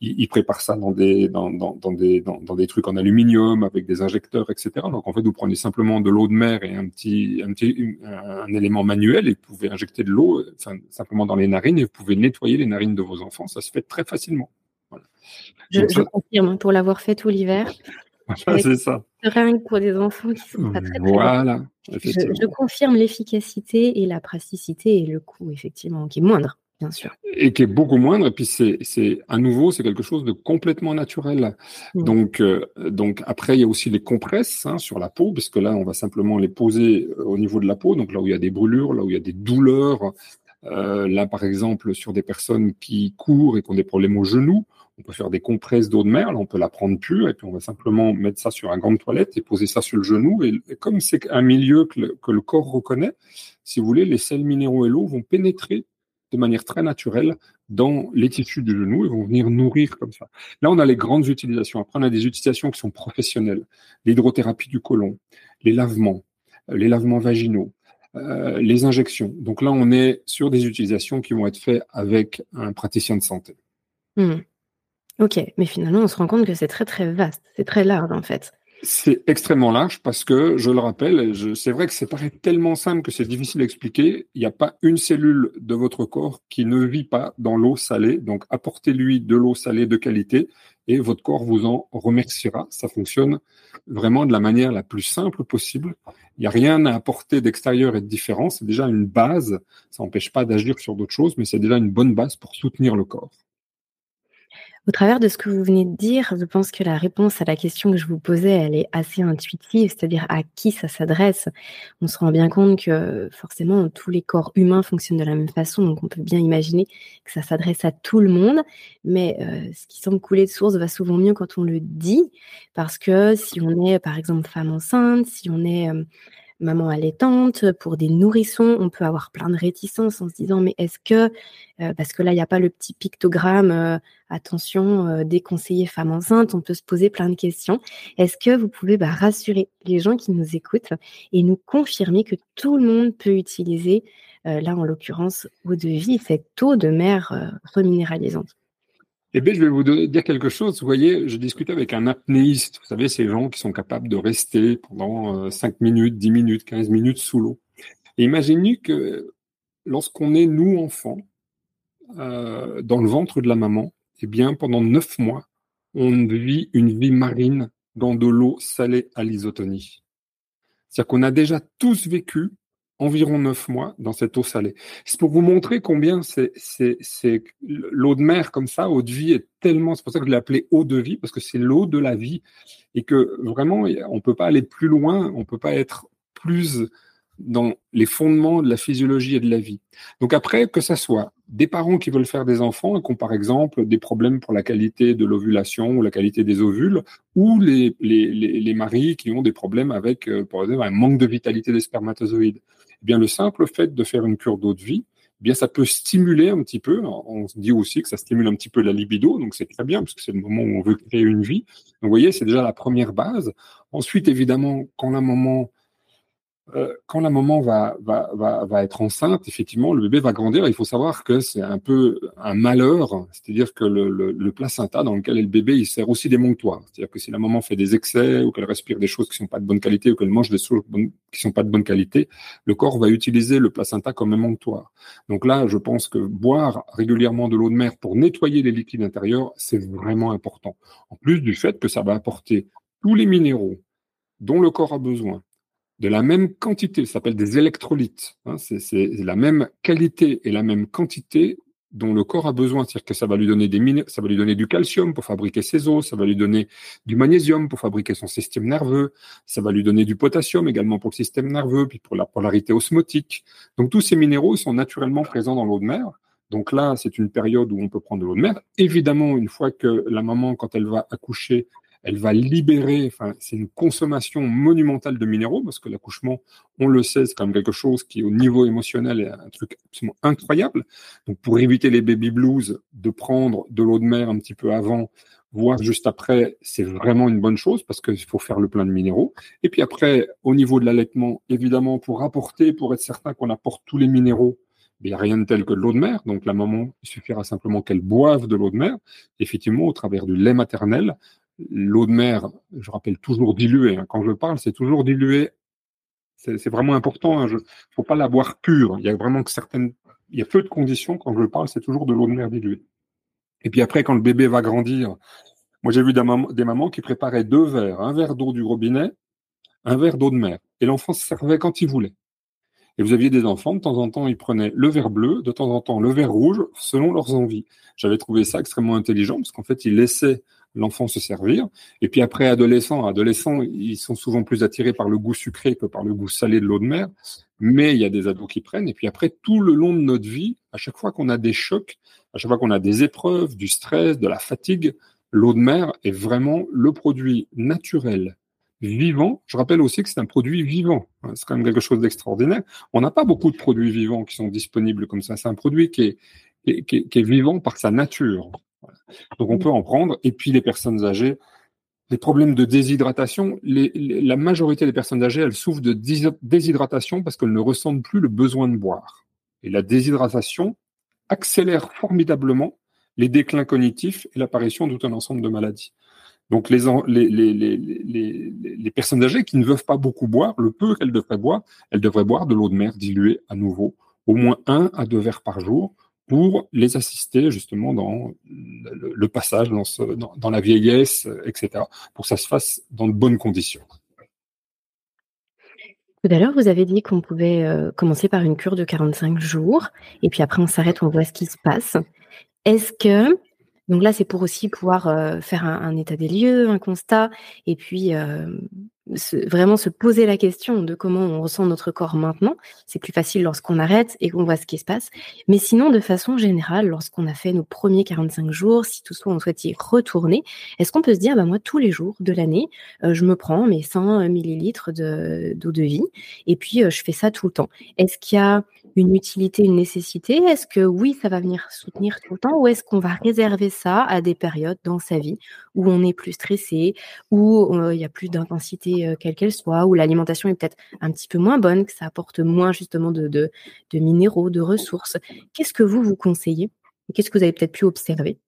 ils, préparent ça dans des, dans, dans, dans des, dans, dans, des trucs en aluminium avec des injecteurs, etc. Donc en fait, vous prenez simplement de l'eau de mer et un petit, un petit, un, élément manuel et vous pouvez injecter de l'eau, enfin, simplement dans les narines et vous pouvez nettoyer les narines de vos enfants. Ça se fait très facilement. Voilà. Je, je confirme, pour l'avoir fait tout l'hiver. c'est ça. Rien que pour des enfants qui sont pas très, Voilà. Je, je, confirme l'efficacité et la praticité et le coût, effectivement, qui est moindre bien sûr. Et qui est beaucoup moindre. Et puis c'est, à nouveau, c'est quelque chose de complètement naturel. Donc, euh, donc après, il y a aussi les compresses hein, sur la peau, puisque là, on va simplement les poser euh, au niveau de la peau. Donc là où il y a des brûlures, là où il y a des douleurs. Euh, là, par exemple, sur des personnes qui courent et qui ont des problèmes au genou, on peut faire des compresses d'eau de mer. On peut la prendre pure et puis on va simplement mettre ça sur un gant de toilette et poser ça sur le genou. Et, comme c'est un milieu que le, corps reconnaît, si vous voulez, les sels minéraux et l'eau vont pénétrer de manière très naturelle dans les tissus du genou et vont venir nourrir comme ça. Là, on a les grandes utilisations. Après, on a des utilisations qui sont professionnelles. L'hydrothérapie du côlon, les lavements, euh, les lavements vaginaux, euh, les injections. Donc là, on est sur des utilisations qui vont être faites avec un praticien de santé. Hmm. Ok, mais finalement, on se rend compte que c'est très très vaste, c'est très large en fait. C'est extrêmement large parce que, je le rappelle, c'est vrai que c'est paraît tellement simple que c'est difficile à expliquer. Il n'y a pas une cellule de votre corps qui ne vit pas dans l'eau salée. Donc, apportez-lui de l'eau salée de qualité et votre corps vous en remerciera. Ça fonctionne vraiment de la manière la plus simple possible. Il n'y a rien à apporter d'extérieur et de différent. C'est déjà une base. Ça n'empêche pas d'agir sur d'autres choses, mais c'est déjà une bonne base pour soutenir le corps. Au travers de ce que vous venez de dire, je pense que la réponse à la question que je vous posais, elle est assez intuitive, c'est-à-dire à qui ça s'adresse. On se rend bien compte que forcément tous les corps humains fonctionnent de la même façon, donc on peut bien imaginer que ça s'adresse à tout le monde. Mais euh, ce qui semble couler de source va souvent mieux quand on le dit, parce que si on est par exemple femme enceinte, si on est euh, maman allaitante, pour des nourrissons, on peut avoir plein de réticences en se disant mais est-ce que, euh, parce que là il n'y a pas le petit pictogramme, euh, attention, euh, déconseillé femme enceinte, on peut se poser plein de questions. Est-ce que vous pouvez bah, rassurer les gens qui nous écoutent et nous confirmer que tout le monde peut utiliser, là en l'occurrence, eau de vie, cette eau de mer reminéralisante? Eh bien, je vais vous dire quelque chose. Vous voyez, je discutais avec un apnéiste. Vous savez, ces gens qui sont capables de rester pendant 5 euh, minutes, 10 minutes, 15 minutes sous l'eau. Imaginez que lorsqu'on est, nous, enfants, euh, dans le ventre de la maman, eh bien, pendant 9 mois, on vit une vie marine dans de l'eau salée à l'isotonie. C'est-à-dire qu'on a déjà tous vécu environ neuf mois dans cette eau salée. C'est pour vous montrer combien c'est, l'eau de mer comme ça, eau de vie est tellement, c'est pour ça que je l'ai appelée eau de vie, parce que c'est l'eau de la vie et que vraiment, on peut pas aller plus loin, on peut pas être plus dans les fondements de la physiologie et de la vie. Donc après, que ça soit des parents qui veulent faire des enfants et qui ont par exemple des problèmes pour la qualité de l'ovulation ou la qualité des ovules, ou les, les, les, maris qui ont des problèmes avec, euh, par exemple, un manque de vitalité des spermatozoïdes. Eh bien, le simple fait de faire une cure d'eau de vie, eh bien, ça peut stimuler un petit peu. On se dit aussi que ça stimule un petit peu la libido, donc c'est très bien parce que c'est le moment où on veut créer une vie. Donc, vous voyez, c'est déjà la première base. Ensuite, évidemment, quand la maman euh, quand la maman va, être enceinte, effectivement, le bébé va grandir. Il faut savoir que c'est un peu un malheur, c'est-à-dire que le, le, placenta dans lequel est le bébé, il sert aussi d'émonctoire. C'est-à-dire que si la maman fait des excès ou qu'elle respire des choses qui sont pas de bonne qualité ou qu'elle mange des choses qui sont pas de bonne qualité, le corps va utiliser le placenta comme émonctoire. Donc là, je pense que boire régulièrement de l'eau de mer pour nettoyer les liquides intérieurs, c'est vraiment important. En plus du fait que ça va apporter tous les minéraux dont le corps a besoin de la même quantité, ça s'appelle des électrolytes. Hein, c'est la même qualité et la même quantité dont le corps a besoin. C'est-à-dire que ça va lui donner des minéraux, ça va lui donner du calcium pour fabriquer ses os, ça va lui donner du magnésium pour fabriquer son système nerveux, ça va lui donner du potassium également pour le système nerveux, puis pour la polarité osmotique. Donc tous ces minéraux sont naturellement présents dans l'eau de mer. Donc là, c'est une période où on peut prendre de l'eau de mer. Évidemment, une fois que la maman, quand elle va accoucher, elle va libérer, enfin, c'est une consommation monumentale de minéraux, parce que l'accouchement, on le sait, c'est quand même quelque chose qui, au niveau émotionnel, est un truc absolument incroyable. Donc, pour éviter les baby blues, de prendre de l'eau de mer un petit peu avant, voire juste après, c'est vraiment une bonne chose, parce qu'il faut faire le plein de minéraux. Et puis après, au niveau de l'allaitement, évidemment, pour apporter, pour être certain qu'on apporte tous les minéraux, il n'y a rien de tel que de l'eau de mer. Donc la maman, il suffira simplement qu'elle boive de l'eau de mer. Effectivement, au travers du lait maternel, l'eau de mer, je rappelle toujours diluée. Hein. Quand je parle, c'est toujours dilué. C'est vraiment important. Il hein. ne faut pas la boire pure. Il y a vraiment que certaines, il y a peu de conditions. Quand je parle, c'est toujours de l'eau de mer diluée. Et puis après, quand le bébé va grandir, moi j'ai vu des des mamans qui préparaient deux verres, un verre d'eau du robinet, un verre d'eau de mer. Et l'enfant se servait quand il voulait. Et vous aviez des enfants, de temps en temps, ils prenaient le verre bleu, de temps en temps le verre rouge, selon leurs envies. J'avais trouvé ça extrêmement intelligent, parce qu'en fait, ils laissaient l'enfant se servir. Et puis après, adolescents, adolescents, ils sont souvent plus attirés par le goût sucré que par le goût salé de l'eau de mer. Mais il y a des ados qui prennent. Et puis après, tout le long de notre vie, à chaque fois qu'on a des chocs, à chaque fois qu'on a des épreuves, du stress, de la fatigue, l'eau de mer est vraiment le produit naturel, vivant. Je rappelle aussi que c'est un produit vivant. C'est quand même quelque chose d'extraordinaire. On n'a pas beaucoup de produits vivants qui sont disponibles comme ça. C'est un produit qui est vivant par sa nature. Donc on peut en prendre. Et puis les personnes âgées, les problèmes de déshydratation, la majorité des personnes âgées, elles souffrent de déshydratation parce qu'elles ne ressentent plus le besoin de boire. Et la déshydratation accélère formidablement les déclins cognitifs et l'apparition tout un ensemble de maladies. Donc les, personnes âgées qui ne veulent pas beaucoup boire, le peu qu'elles devraient boire, elles devraient boire de l'eau de mer diluée à nouveau, au moins un à deux verres par jour, pour les assister justement dans le, passage, dans, la vieillesse, etc., pour que ça se fasse dans de bonnes conditions. Tout à l'heure, vous avez dit qu'on pouvait euh, commencer par une cure de 45 jours, et puis après on s'arrête, on voit ce qui se passe. Est-ce que, donc là c'est pour aussi pouvoir euh, faire un, état des lieux, un constat, et puis euh, vraiment se poser la question de comment on ressent notre corps maintenant. C'est plus facile lorsqu'on arrête et qu'on voit ce qui se passe. Mais sinon, de façon générale, lorsqu'on a fait nos premiers 45 jours, si toutefois on souhaite y retourner, est-ce qu'on peut se dire, bah moi, tous les jours de l'année, euh, je me prends mes 100 millilitres d'eau de, vie et puis euh, je fais ça tout le temps. Est-ce qu'il y a une utilité, une nécessité? Est-ce que oui, ça va venir soutenir tout le temps ou est-ce qu'on va réserver ça à des périodes dans sa vie où on est plus stressé, où euh, il y a plus d'intensité euh, quelle qu'elle soit, où l'alimentation est peut-être un petit peu moins bonne, que ça apporte moins justement de, minéraux, de ressources. Qu'est-ce que vous vous conseillez Qu'est-ce que vous avez peut-être pu observer?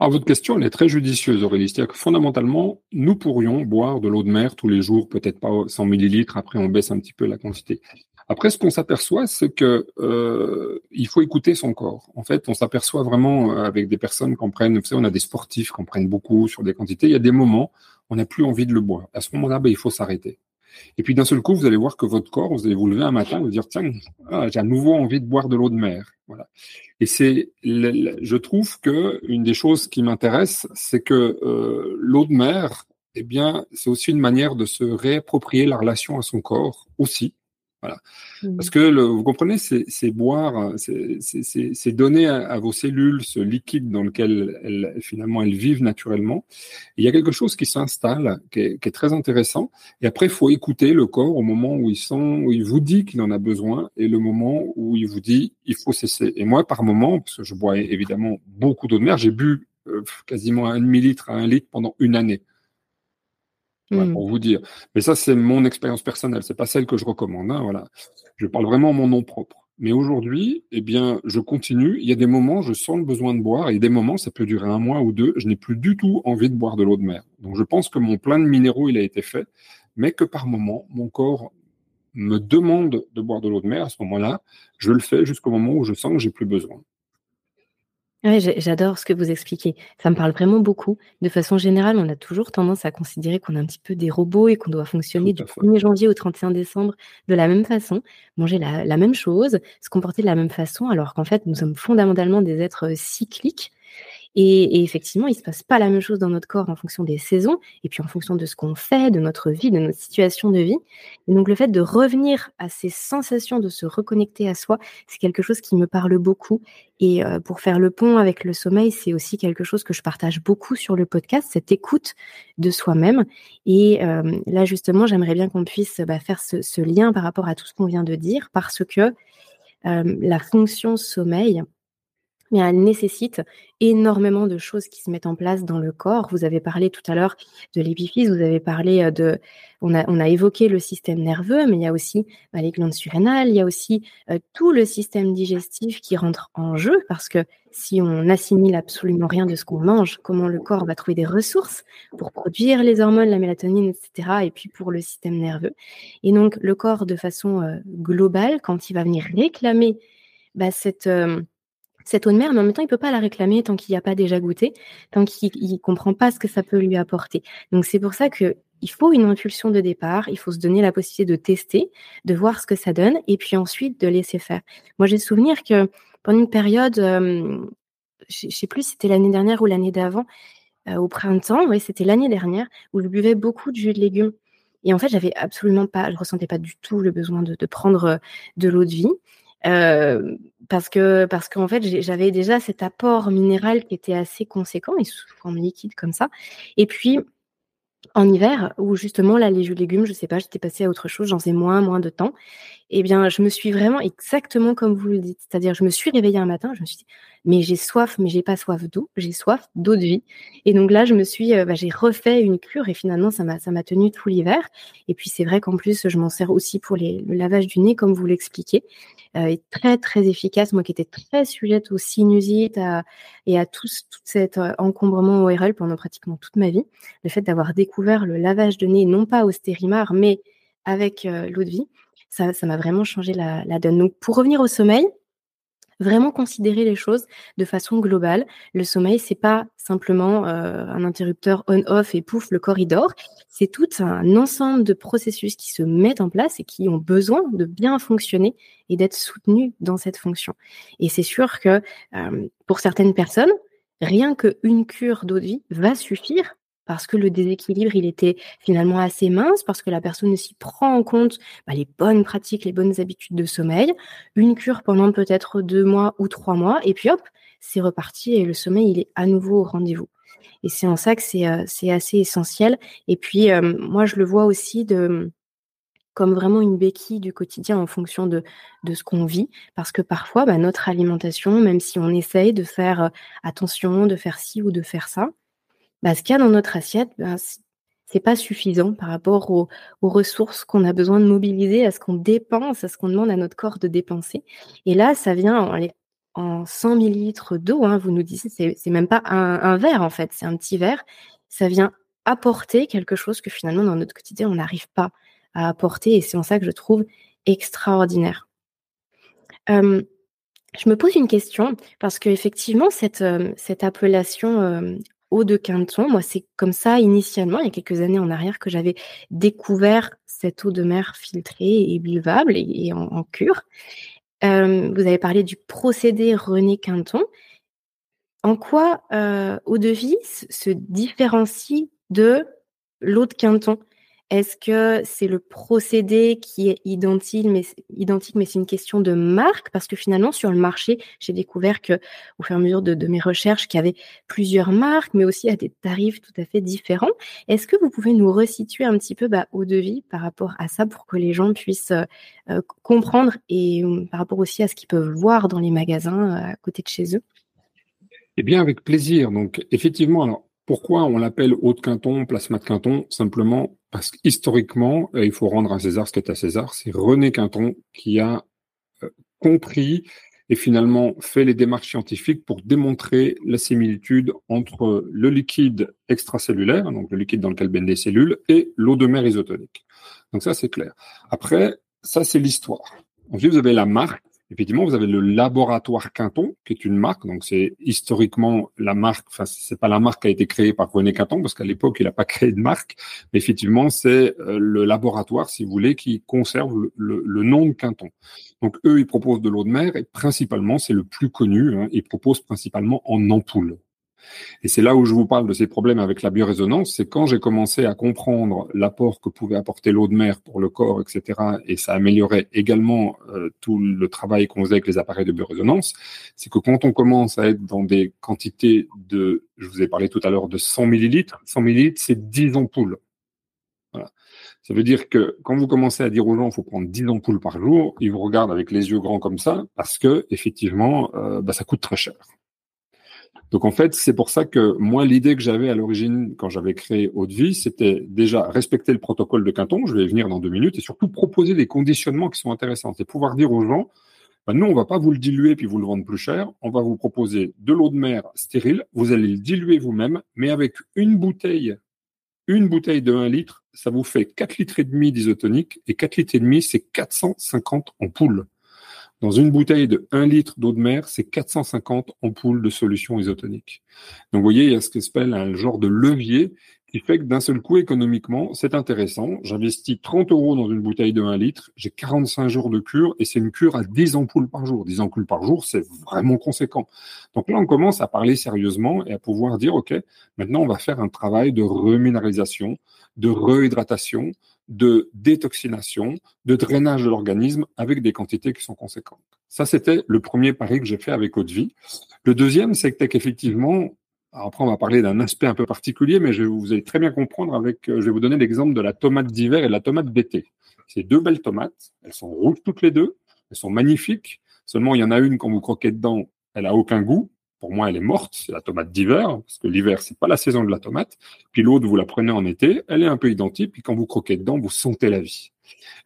Alors, votre question, est très judicieuse, Aurélie. C'est-à-dire que fondamentalement, nous pourrions boire de l'eau de mer tous les jours, peut-être pas 100 millilitres, après on baisse un petit peu la quantité. Après, ce qu'on s'aperçoit, c'est que euh, il faut écouter son corps. En fait, on s'aperçoit vraiment euh, avec des personnes qui en prennent, vous on a des sportifs qui en prennent beaucoup sur des quantités. Il y a des moments, on n'a plus envie de le boire. À ce moment-là, ben, il faut s'arrêter. Et puis d'un seul coup, vous allez voir que votre corps, vous allez vous lever un matin et vous dire tiens, ah, j'ai à nouveau envie de boire de l'eau de mer. Voilà. Et c'est, je trouve que une des choses qui m'intéresse, c'est que euh, l'eau de mer, eh bien, c'est aussi une manière de se réapproprier la relation à son corps aussi Voilà. Mmh. Parce que vous comprenez, c'est boire, c'est donner à, vos cellules ce liquide dans lequel elles, finalement elles vivent naturellement. il y a quelque chose qui s'installe, qui, est très intéressant. Et après, il faut écouter le corps au moment où il sent, où il vous dit qu'il en a besoin, et le moment où il vous dit il faut cesser. Et moi, par moment, parce que je bois évidemment beaucoup d'eau de mer, j'ai bu euh, quasiment un demi-litre à un litre pendant une année. Hmm. pour vous dire. Mais ça, c'est mon expérience personnelle, c'est pas celle que je recommande. Hein, voilà. Je parle vraiment en mon nom propre. Mais aujourd'hui, eh bien, je continue. Il y a des moments, je sens le besoin de boire, et des moments, ça peut durer un mois ou deux. Je n'ai plus du tout envie de boire de l'eau de mer. Donc, je pense que mon plein de minéraux, il a été fait, mais que par moment, mon corps me demande de boire de l'eau de mer. À ce moment-là, je le fais jusqu'au moment où je sens que j'ai plus besoin. Ouais, j'adore ce que vous expliquez. Ça me parle vraiment beaucoup. De façon générale, on a toujours tendance à considérer qu'on est un petit peu des robots et qu'on doit fonctionner du 1er janvier au 31 décembre de la même façon, manger la, la même chose, se comporter de la même façon, alors qu'en fait, nous sommes fondamentalement des êtres cycliques et, effectivement, il se passe pas la même chose dans notre corps en fonction des saisons, et puis en fonction de ce qu'on fait, de notre vie, de notre situation de vie. Et donc le fait de revenir à ces sensations, de se reconnecter à soi, c'est quelque chose qui me parle beaucoup. Et euh, pour faire le pont avec le sommeil, c'est aussi quelque chose que je partage beaucoup sur le podcast, cette écoute de soi-même. Et euh, là, justement, j'aimerais bien qu'on puisse bah, faire ce, lien par rapport à tout ce qu'on vient de dire, parce que euh, la fonction sommeil, mais elle nécessite énormément de choses qui se mettent en place dans le corps. Vous avez parlé tout à l'heure de l'épiphyse, vous avez parlé euh, de, on a, on a évoqué le système nerveux, mais il y a aussi bah, les glandes surrénales, il y a aussi euh, tout le système digestif qui rentre en jeu parce que si on n'assimile absolument rien de ce qu'on mange, comment le corps va trouver des ressources pour produire les hormones, la mélatonine, etc. Et puis pour le système nerveux. Et donc le corps, de façon euh, globale, quand il va venir réclamer bah, cette cette eau de mer, mais en même temps, il peut pas la réclamer tant qu'il n'y a pas déjà goûté, tant qu'il ne comprend pas ce que ça peut lui apporter. Donc c'est pour ça que il faut une impulsion de départ, il faut se donner la possibilité de tester, de voir ce que ça donne, et puis ensuite de laisser faire. Moi, j'ai souvenir que pendant une période, euh, je sais plus si c'était l'année dernière ou l'année d'avant, euh, au printemps, oui, c'était l'année dernière, où je buvais beaucoup de jus de légumes. Et en fait, j'avais absolument pas, je ressentais pas du tout le besoin de, de prendre euh, de l'eau de vie. Euh, parce que parce qu'en fait j'avais déjà cet apport minéral qui était assez conséquent et sous forme liquide comme ça. Et puis en hiver, où justement là les jus légumes, je sais pas, j'étais passée à autre chose, j'en faisais moins, moins de temps. Eh bien, je me suis vraiment exactement comme vous le dites, c'est-à-dire je me suis réveillée un matin, je me suis dit mais j'ai soif, mais j'ai pas soif d'eau, j'ai soif d'eau de vie. Et donc là, je me suis, euh, bah, j'ai refait une cure et finalement ça m'a ça m'a tenu tout l'hiver. Et puis c'est vrai qu'en plus je m'en sers aussi pour les, le lavage du nez, comme vous l'expliquez, est très très efficace. Moi qui étais très sujette aux sinusites et à tout, tout cet euh, encombrement ORL pendant pratiquement toute ma vie, le fait d'avoir découvert le lavage de nez, non pas au stérimar, mais avec euh, l'eau de vie, ça m'a vraiment changé la, la donne. Donc pour revenir au sommeil, vraiment considérer les choses de façon globale. Le sommeil, c'est pas simplement euh, un interrupteur on-off et pouf, le corridor. C'est tout un ensemble de processus qui se mettent en place et qui ont besoin de bien fonctionner et d'être soutenus dans cette fonction. Et c'est sûr que euh, pour certaines personnes, rien qu'une cure d'eau de vie va suffire parce que le déséquilibre, il était finalement assez mince, parce que la personne aussi prend en compte bah, les bonnes pratiques, les bonnes habitudes de sommeil, une cure pendant peut-être deux mois ou trois mois, et puis hop, c'est reparti et le sommeil, il est à nouveau au rendez-vous. Et c'est en ça que c'est euh, assez essentiel. Et puis, euh, moi, je le vois aussi comme vraiment une béquille du quotidien en fonction de, de ce qu'on vit. Parce que parfois, bah, notre alimentation, même si on essaye de faire euh, attention, de faire ci ou de faire ça, bah, ce qu'il y a dans notre assiette, ben, c'est pas suffisant par rapport aux, ressources qu'on a besoin de mobiliser, à ce qu'on dépense, à ce qu'on demande à notre corps de dépenser. Et là, ça vient en, en 100 millilitres d'eau. Hein, vous nous dites, c'est, même pas un, verre en fait, c'est un petit verre. Ça vient apporter quelque chose que finalement dans notre quotidien on n'arrive pas à apporter, et c'est en ça que je trouve extraordinaire. je me pose une question parce qu'effectivement, cette, cette appellation eau de Quinton. Moi, c'est comme ça initialement, il y a quelques années en arrière, que j'avais découvert cette eau de mer filtrée et buvable et, en, cure. Euh, vous avez parlé du procédé René Quinton. En quoi euh, eau de vie se différencie de l'eau de Quinton? Est-ce que c'est le procédé qui est identique, mais, c'est une question de marque? Parce que finalement, sur le marché, j'ai découvert que, au fur et à mesure de, mes recherches, qu'il y avait plusieurs marques, mais aussi à des tarifs tout à fait différents. Est-ce que vous pouvez nous resituer un petit peu bah, au devis par rapport à ça pour que les gens puissent euh, comprendre et euh, par rapport aussi à ce qu'ils peuvent voir dans les magasins à côté de chez eux? Eh bien, avec plaisir. Donc, effectivement, alors, pourquoi on l'appelle haute quinton, plasma de quinton? Simplement parce qu'historiquement, il faut rendre à César ce qui est à César. C'est René Quinton qui a compris et finalement fait les démarches scientifiques pour démontrer la similitude entre le liquide extracellulaire, donc le liquide dans lequel baignent les cellules, et l'eau de mer isotonique. Donc ça, c'est clair. Après, ça, c'est l'histoire. Ensuite, vous avez la marque effectivement, vous avez le laboratoire Quinton, qui est une marque. Donc, c'est historiquement la marque. Enfin, c'est pas la marque qui a été créée par René Quinton, parce qu'à l'époque, il n'a pas créé de marque. Mais effectivement, c'est euh, le laboratoire, si vous voulez, qui conserve le, nom de Quinton. Donc, eux, ils proposent de l'eau de mer et principalement, c'est le plus connu. Hein, ils proposent principalement en ampoule. Et c'est là où je vous parle de ces problèmes avec la biorésonance, c'est quand j'ai commencé à comprendre l'apport que pouvait apporter l'eau de mer pour le corps, etc., et ça améliorait également euh, tout le travail qu'on faisait avec les appareils de biorésonance, c'est que quand on commence à être dans des quantités de, je vous ai parlé tout à l'heure de 100 millilitres, 100 millilitres, c'est 10 ampoules. Ça veut dire que quand vous commencez à dire aux gens, il faut prendre 10 ampoules par jour, ils vous regardent avec les yeux grands comme ça, parce que effectivement, euh, bah, ça coûte très cher. Donc en fait, c'est pour ça que moi, l'idée que j'avais à l'origine quand j'avais créé Haute Vie, c'était déjà respecter le protocole de Quinton, je vais y venir dans deux minutes, et surtout proposer des conditionnements qui sont intéressants. C'est pouvoir dire aux gens, bah, nous, on va pas vous le diluer puis vous le vendre plus cher, on va vous proposer de l'eau de mer stérile, vous allez le diluer vous-même, mais avec une bouteille, une bouteille de 1 litre, ça vous fait 4 litres et demi d'isotonique, et 4 litres et demi, c'est 450 ampoules. Dans une bouteille de 1 litre d'eau de mer, c'est 450 ampoules de solution isotonique. Donc vous voyez, il y a ce qu'on appelle un genre de levier qui fait que d'un seul coup, économiquement, c'est intéressant. J'investis 30 euros dans une bouteille de 1 litre, j'ai 45 jours de cure et c'est une cure à 10 ampoules par jour. 10 ampoules par jour, c'est vraiment conséquent. Donc là, on commence à parler sérieusement et à pouvoir dire, OK, maintenant, on va faire un travail de reminéralisation, de rehydratation, de détoxination, de drainage de l'organisme avec des quantités qui sont conséquentes. Ça, c'était le premier pari que j'ai fait avec Eau de Vie. Le deuxième, c'est qu'effectivement, après, on va parler d'un aspect un peu particulier, mais je, vous allez très bien comprendre avec, euh, je vais vous donner l'exemple de la tomate d'hiver et de la tomate d'été. C'est deux belles tomates. Elles sont rouges toutes les deux. Elles sont magnifiques. Seulement, il y en a une, quand vous croquez dedans, elle a aucun goût. Pour moi, elle est morte. C'est la tomate d'hiver, parce que l'hiver, c'est pas la saison de la tomate. Puis l'autre, vous la prenez en été. Elle est un peu identique. Puis quand vous croquez dedans, vous sentez la vie.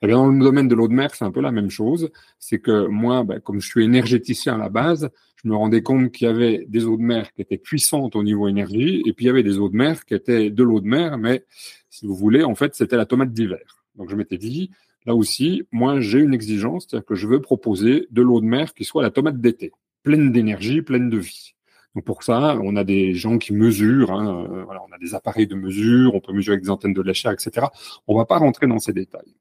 Eh dans le domaine de l'eau de mer, c'est un peu la même chose. C'est que moi, ben, comme je suis énergéticien à la base, je me rendais compte qu'il y avait des eaux de mer qui étaient puissantes au niveau énergie, et puis il y avait des eaux de mer qui étaient de l'eau de mer, mais si vous voulez, en fait, c'était la tomate d'hiver. Donc je m'étais dit, là aussi, moi, j'ai une exigence, c'est-à-dire que je veux proposer de l'eau de mer qui soit la tomate d'été, pleine d'énergie, pleine de vie. Donc pour ça, on a des gens qui mesurent, hein, euh, voilà, on a des appareils de mesure, on peut mesurer avec des antennes de léchère, etc. On va pas rentrer dans ces détails.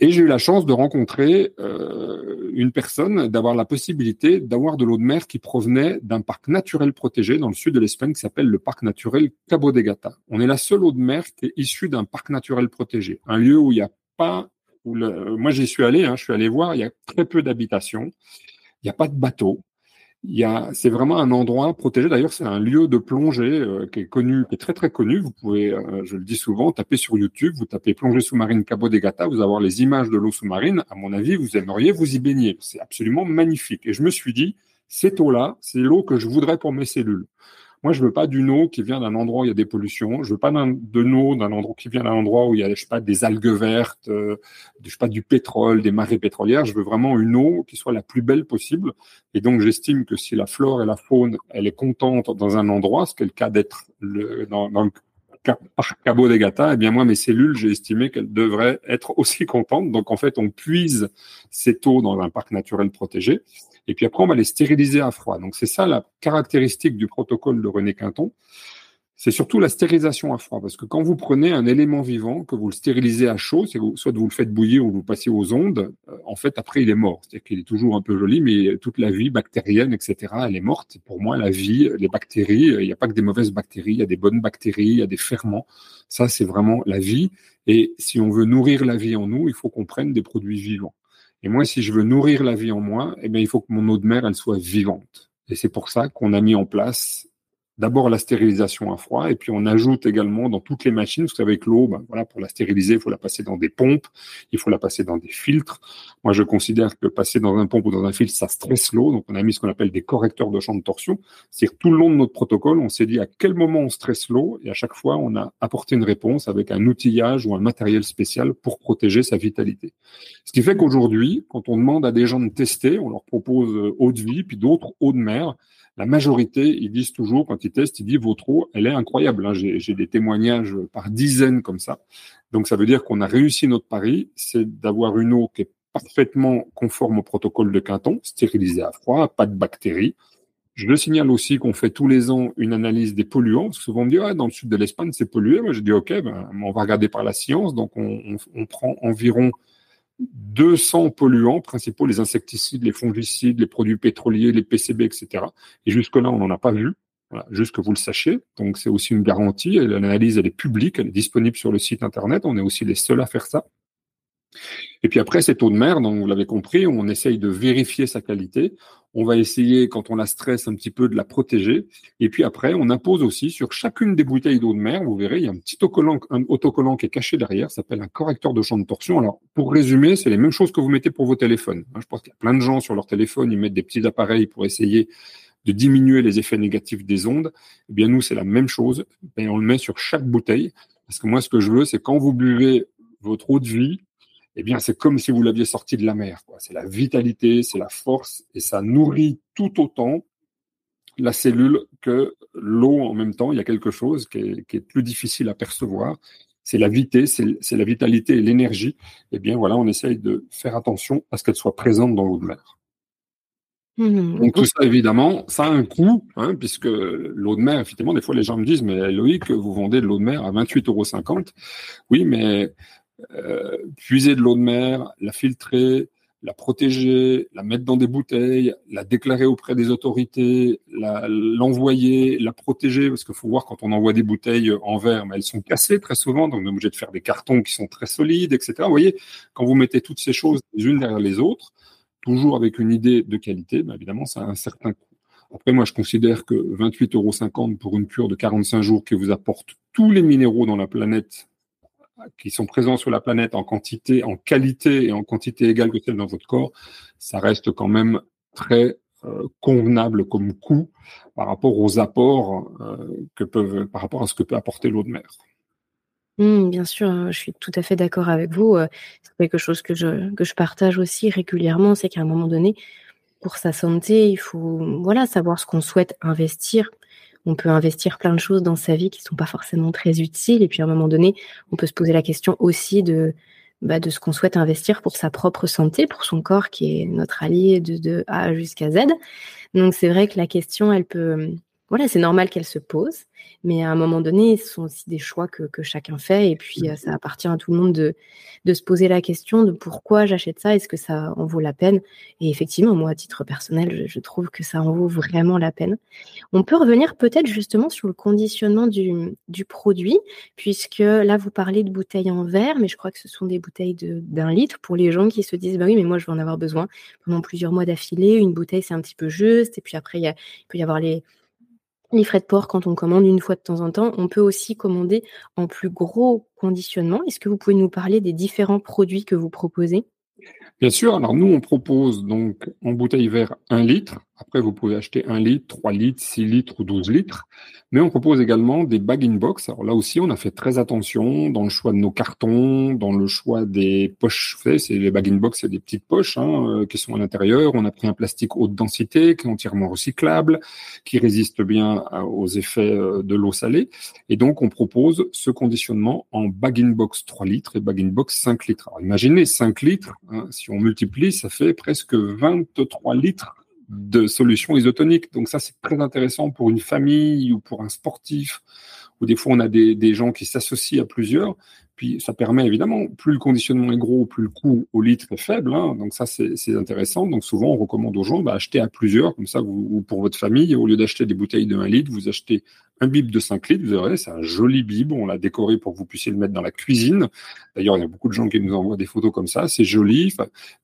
Et j'ai eu la chance de rencontrer euh, une personne, d'avoir la possibilité d'avoir de l'eau de mer qui provenait d'un parc naturel protégé dans le sud de l'Espagne qui s'appelle le parc naturel Cabo de Gata. On est la seule eau de mer qui est issue d'un parc naturel protégé, un lieu où il n'y a pas, moi j'y suis allé, hein, je suis allé voir, il y a très peu d'habitations, il n'y a pas de a, c'est vraiment un endroit protégé. D'ailleurs, c'est un lieu de plongée euh, qui est connu, qui est très très connu. Vous pouvez, euh, je le dis souvent, taper sur YouTube, vous tapez plongée sous-marine Cabo de Gata, vous allez avoir les images de l'eau sous-marine. À mon avis, vous aimeriez vous y baigner. C'est absolument magnifique. Et je me suis dit, cette eau-là, c'est l'eau que je voudrais pour mes cellules. Moi, je veux pas d'une eau qui vient d'un endroit où il y a des pollutions. Je veux pas de eau d'un endroit qui vient d'un endroit où il y a, je sais pas, des algues vertes, euh, je sais pas, du pétrole, des marées pétrolières. Je veux vraiment une eau qui soit la plus belle possible. Et donc, j'estime que si la flore et la faune, elle est contente dans un endroit, ce qui est le cas d'être dans, dans par Cabo de Gata, eh bien moi mes cellules, j'ai estimé qu'elles devraient être aussi contentes. Donc en fait, on puise cette eau dans un parc naturel protégé. Et puis après, on va les stériliser à froid. Donc c'est ça la caractéristique du protocole de René Quinton. C'est surtout la stérilisation à froid. Parce que quand vous prenez un élément vivant, que vous le stérilisez à chaud, soit vous le faites bouillir ou vous passez aux ondes, euh, en fait, après, il est mort. C'est-à-dire qu'il est toujours un peu joli, mais toute la vie bactérienne, etc., elle est morte. Pour moi, la vie, les bactéries, il n'y a pas que des mauvaises bactéries, il y a des bonnes bactéries, il y a des ferments. Ça, c'est vraiment la vie. Et si on veut nourrir la vie en nous, il faut qu'on prenne des produits vivants. Et moi, si je veux nourrir la vie en moi, eh bien, il faut que mon eau de mer, elle soit vivante. Et c'est pour ça qu'on a mis en place d'abord la stérilisation à froid, et puis on ajoute également dans toutes les machines, vous savez, avec l'eau, ben voilà, pour la stériliser, il faut la passer dans des pompes, il faut la passer dans des filtres. Moi, je considère que passer dans un pompe ou dans un filtre, ça stresse l'eau, donc on a mis ce qu'on appelle des correcteurs de champ de torsion. C'est-à-dire tout le long de notre protocole, on s'est dit à quel moment on stresse l'eau, et à chaque fois, on a apporté une réponse avec un outillage ou un matériel spécial pour protéger sa vitalité. Ce qui fait qu'aujourd'hui, quand on demande à des gens de tester, on leur propose euh, eau de vie, puis d'autres eau de mer, la majorité, ils disent toujours, quand ils testent, ils disent votre eau, elle est incroyable. Hein. J'ai des témoignages par dizaines comme ça. Donc ça veut dire qu'on a réussi notre pari, c'est d'avoir une eau qui est parfaitement conforme au protocole de Quinton, stérilisée à froid, pas de bactéries. Je le signale aussi qu'on fait tous les ans une analyse des polluants. Parce que souvent on me dit, ah, dans le sud de l'Espagne, c'est pollué. Moi, je dis, OK, ben, on va regarder par la science. Donc, on, on prend environ 200 polluants principaux, les insecticides, les fongicides, les produits pétroliers, les PCB, etc. Et jusque-là, on n'en a pas vu. Juste que vous le sachiez. Donc, c'est aussi une garantie. L'analyse, elle est publique, elle est disponible sur le site Internet. On est aussi les seuls à faire ça. Et puis après, cette eau de mer, donc vous l'avez compris, on essaye de vérifier sa qualité. On va essayer, quand on la stresse un petit peu, de la protéger. Et puis après, on impose aussi sur chacune des bouteilles d'eau de mer, vous verrez, il y a un petit autocollant, un autocollant qui est caché derrière, ça s'appelle un correcteur de champ de torsion. Alors, pour résumer, c'est les mêmes choses que vous mettez pour vos téléphones. Je pense qu'il y a plein de gens sur leur téléphone, ils mettent des petits appareils pour essayer de diminuer les effets négatifs des ondes. Eh bien, nous, c'est la même chose. Et on le met sur chaque bouteille. Parce que moi, ce que je veux, c'est quand vous buvez votre eau de vie, eh bien, c'est comme si vous l'aviez sorti de la mer. C'est la vitalité, c'est la force, et ça nourrit tout autant la cellule que l'eau en même temps. Il y a quelque chose qui est, plus difficile à percevoir. C'est la vitesse, c'est la vitalité et l'énergie. Eh bien, voilà, on essaye de faire attention à ce qu'elle soit présente dans l'eau de mer. Mmh. Donc tout ça, évidemment, ça a un coût, hein, puisque l'eau de mer, effectivement, des fois les gens me disent, mais Loïc, vous vendez de l'eau de mer à 28,50 euros. Oui, mais euh, puiser de l'eau de mer, la filtrer, la protéger, la mettre dans des bouteilles, la déclarer auprès des autorités, l'envoyer, la, protéger, parce qu'il faut voir quand on envoie des bouteilles en verre, mais elles sont cassées très souvent, donc on est obligé de faire des cartons qui sont très solides, etc. Vous voyez, quand vous mettez toutes ces choses les unes derrière les autres, toujours avec une idée de qualité, évidemment, ça a un certain coût. Après, moi, je considère que 28,50 euros pour une cure de 45 jours qui vous apporte tous les minéraux dans la planète qui sont présents sur la planète en quantité, en qualité et en quantité égale que celle dans votre corps, ça reste quand même très euh, convenable comme coût par rapport aux apports euh, que peuvent, par rapport à ce que peut apporter l'eau de mer. Mmh, bien sûr, hein, je suis tout à fait d'accord avec vous. Euh, c'est quelque chose que je, que je partage aussi régulièrement, c'est qu'à un moment donné, pour sa santé, il faut voilà savoir ce qu'on souhaite investir on peut investir plein de choses dans sa vie qui ne sont pas forcément très utiles. Et puis à un moment donné, on peut se poser la question aussi de, bah, de ce qu'on souhaite investir pour sa propre santé, pour son corps qui est notre allié de, de A jusqu'à Z. Donc c'est vrai que la question, elle peut, voilà, c'est normal qu'elle se pose, mais à un moment donné, ce sont aussi des choix que, chacun fait, et puis euh, ça appartient à tout le monde de, de se poser la question de pourquoi j'achète ça, est-ce que ça en vaut la peine? Et effectivement, moi, à titre personnel, je, trouve que ça en vaut vraiment la peine. On peut revenir peut-être justement sur le conditionnement du, du, produit, puisque là, vous parlez de bouteilles en verre, mais je crois que ce sont des bouteilles d'un litre pour les gens qui se disent, bah oui, mais moi, je vais en avoir besoin pendant plusieurs mois d'affilée, une bouteille, c'est un petit peu juste, et puis après, il peut y avoir les les frais de port quand on commande une fois de temps en temps. On peut aussi commander en plus gros conditionnement. Est-ce que vous pouvez nous parler des différents produits que vous proposez? Bien sûr. Alors nous, on propose donc en bouteille vert 1 litre. Après, vous pouvez acheter 1 litre, 3 litres, 6 litres ou 12 litres. Mais on propose également des bag-in-box. Alors là aussi, on a fait très attention dans le choix de nos cartons, dans le choix des poches. Vous c'est les bag-in-box, c'est des petites poches hein, euh, qui sont à l'intérieur. On a pris un plastique haute densité qui est entièrement recyclable, qui résiste bien aux effets euh, de l'eau salée. Et donc, on propose ce conditionnement en bag-in-box 3 litres et bag-in-box 5 litres. Alors imaginez 5 litres, hein, si on multiplie, ça fait presque 23 litres de solutions isotoniques. Donc ça, c'est très intéressant pour une famille ou pour un sportif ou des fois on a des, des gens qui s'associent à plusieurs. Puis ça permet évidemment, plus le conditionnement est gros, plus le coût au litre est faible. Hein, donc ça, c'est intéressant. Donc souvent, on recommande aux gens d'acheter bah, à plusieurs, comme ça, vous, ou pour votre famille, au lieu d'acheter des bouteilles de 1 litre, vous achetez un bib de 5 litres. Vous verrez, c'est un joli bib. On l'a décoré pour que vous puissiez le mettre dans la cuisine. D'ailleurs, il y a beaucoup de gens qui nous envoient des photos comme ça. C'est joli.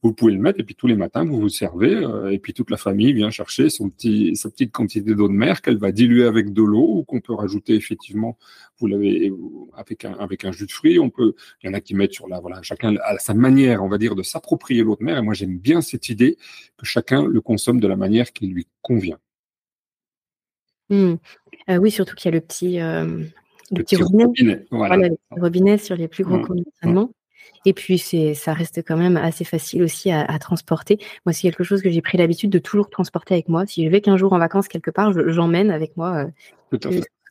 vous pouvez le mettre et puis tous les matins, vous vous servez. Euh, et puis toute la famille vient chercher son petit, sa petite quantité d'eau de mer qu'elle va diluer avec de l'eau ou qu'on peut rajouter effectivement vous l'avez avec un, avec un jus de fruits. On peut, il y en a qui mettent sur la, voilà, chacun à sa manière, on va dire, de s'approprier l'eau de mer. Et moi, j'aime bien cette idée que chacun le consomme de la manière qui lui convient. Mmh. Euh, oui, surtout qu'il y a le petit, euh, le, petit, robinet. Voilà. le petit robinet sur les plus gros mmh. conditionnements. Et puis, c'est, ça reste quand même assez facile aussi à, transporter. Moi, c'est quelque chose que j'ai pris l'habitude de toujours transporter avec moi. Si je vais qu'un jour en vacances quelque part, j'emmène avec moi.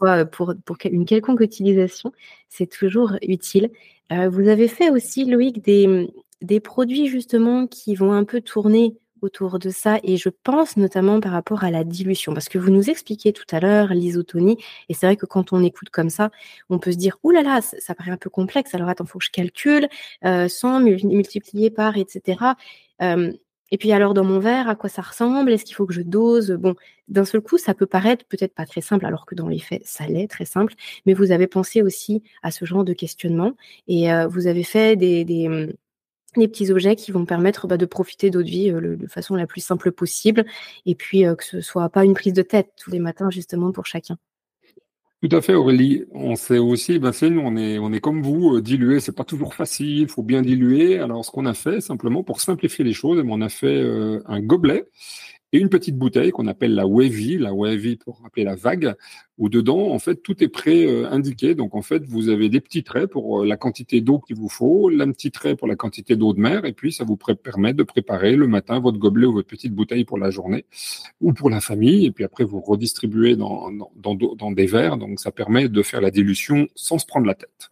Euh, pour, pour une quelconque utilisation, c'est toujours utile. Euh, vous avez fait aussi, Loïc, des, des produits justement qui vont un peu tourner autour de ça et je pense notamment par rapport à la dilution. Parce que vous nous expliquiez tout à l'heure l'isotonie et c'est vrai que quand on écoute comme ça on peut se dire ouh là là ça, paraît un peu complexe alors attends faut que je calcule euh, 100 multiplié par etc et puis alors dans mon verre, à quoi ça ressemble? Est-ce qu'il faut que je dose? Bon, d'un seul coup, ça peut paraître peut-être pas très simple, alors que dans les faits, ça l'est très simple. Mais vous avez pensé aussi à ce genre de questionnement et euh, vous avez fait des, des, petits objets qui vont permettre bah, de profiter d'eau de vie euh, de façon la plus simple possible et puis euh, que ce soit pas une prise de tête tous les matins justement pour chacun. Tout à fait, Aurélie. On sait aussi, ben c'est nous, on est, comme vous, euh, diluer, c'est pas toujours facile, il faut bien diluer. Alors, ce qu'on a fait, simplement pour simplifier les choses, on a fait euh, un gobelet et une petite bouteille qu'on appelle la wavy, la wavy pour rappeler la vague, où dedans, en fait, tout est prêt euh. Donc, en fait, vous avez des petits traits pour euh, la quantité d'eau qu'il vous faut, un petit trait pour la quantité d'eau de mer, et puis ça vous permet de préparer le matin votre gobelet ou votre petite bouteille pour la journée ou pour la famille, et puis après vous redistribuez dans, dans, dans des verres. Donc, ça permet de faire la dilution sans se prendre la tête.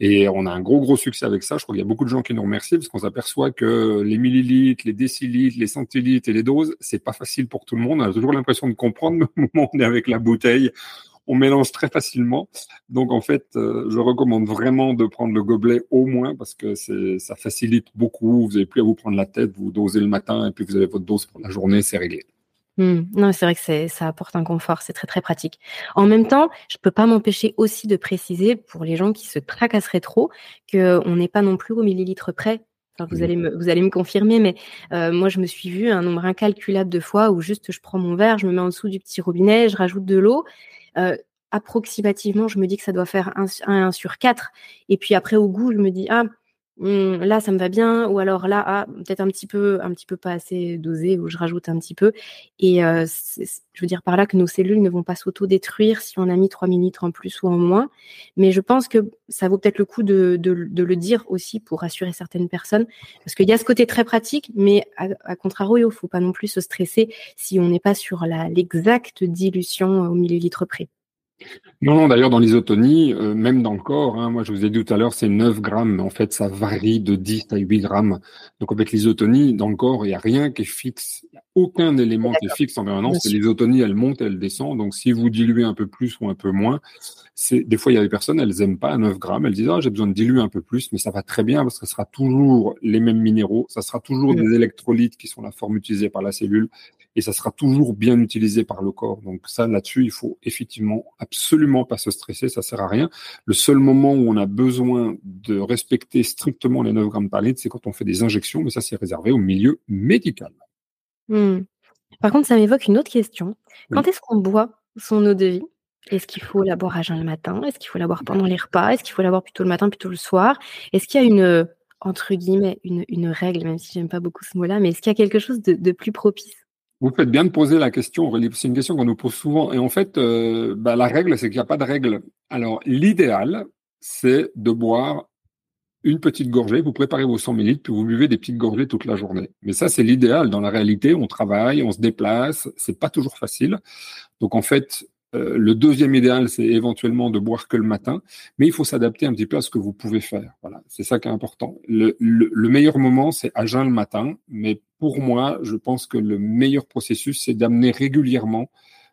Et on a un gros, gros succès avec ça. Je crois qu'il y a beaucoup de gens qui nous remercient parce qu'on s'aperçoit que les millilitres, les décilitres, les centilitres et les doses, c'est pas facile pour tout le monde. On a toujours l'impression de comprendre, mais au moment où on est avec la bouteille, on mélange très facilement. Donc en fait, euh, je recommande vraiment de prendre le gobelet au moins parce que ça facilite beaucoup. Vous n'avez plus à vous prendre la tête, vous dosez le matin et puis vous avez votre dose pour la journée, c'est réglé. Mmh. Non, c'est vrai que ça apporte un confort, c'est très très pratique. En même temps, je peux pas m'empêcher aussi de préciser pour les gens qui se tracasseraient trop qu'on n'est pas non plus au millilitre près. vous allez me vous allez me confirmer, mais euh, moi je me suis vu un nombre incalculable de fois où juste je prends mon verre, je me mets en dessous du petit robinet, je rajoute de l'eau. Euh, approximativement, je me dis que ça doit faire 1 sur 4. Et puis après, au goût, je me dis, ah, Mmh, là ça me va bien. Ou alors là ah, peut-être un petit peu un petit peu pas assez dosé ou je rajoute un petit peu. Et euh, je veux dire par là que nos cellules ne vont pas s'auto-détruire si on a mis 3 millilitres en plus ou en moins. Mais je pense que ça vaut peut-être le coup de, le dire aussi pour rassurer certaines personnes. Parce qu'il y a ce côté très pratique mais à, contrario il faut pas non plus se stresser si on n'est pas sur l'exacte dilution au millilitre près non, non, d'ailleurs, dans l'isotonie, euh, même dans le corps, hein, moi je vous ai dit tout à l'heure, c'est 9 grammes, mais en fait, ça varie de 10 à 8 grammes. Donc, avec l'isotonie, dans le corps, il n'y a rien qui est fixe. Il n'y a aucun élément qui est fixe en permanence. L'isotonie, elle monte, elle descend. Donc, si vous diluez un peu plus ou un peu moins, c'est des fois, il y a des personnes, elles n'aiment pas 9 grammes. Elles disent, ah, j'ai besoin de diluer un peu plus, mais ça va très bien parce que ce sera toujours les mêmes minéraux. Ça sera toujours des électrolytes qui sont la forme utilisée par la cellule et ça sera toujours bien utilisé par le corps. Donc ça, là-dessus, il faut effectivement absolument pas se stresser, ça sert à rien. Le seul moment où on a besoin de respecter strictement les 9 grammes par litre, c'est quand on fait des injections, mais ça, c'est réservé au milieu médical. Hmm. Par contre, ça m'évoque une autre question. Quand est-ce qu'on boit son eau de vie? Est-ce qu'il faut la boire à jeun le matin? Est-ce qu'il faut la boire pendant les repas? Est-ce qu'il faut la boire plutôt le matin, plutôt le soir? Est-ce qu'il y a une, entre guillemets, une, règle, même si j'aime pas beaucoup ce mot-là, mais est-ce qu'il y a quelque chose de plus propice? Vous faites bien de poser la question, C'est une question qu'on nous pose souvent. Et en fait, euh, bah, la règle, c'est qu'il n'y a pas de règle. Alors, l'idéal, c'est de boire une petite gorgée. Vous préparez vos 100 ml, puis vous buvez des petites gorgées toute la journée. Mais ça, c'est l'idéal. Dans la réalité, on travaille, on se déplace. C'est pas toujours facile. Donc, en fait, euh, le deuxième idéal, c'est éventuellement de boire que le matin, mais il faut s'adapter un petit peu à ce que vous pouvez faire. Voilà, c'est ça qui est important. Le, meilleur moment, c'est à jeun le matin, mais pour moi, je pense que le meilleur processus, c'est d'amener régulièrement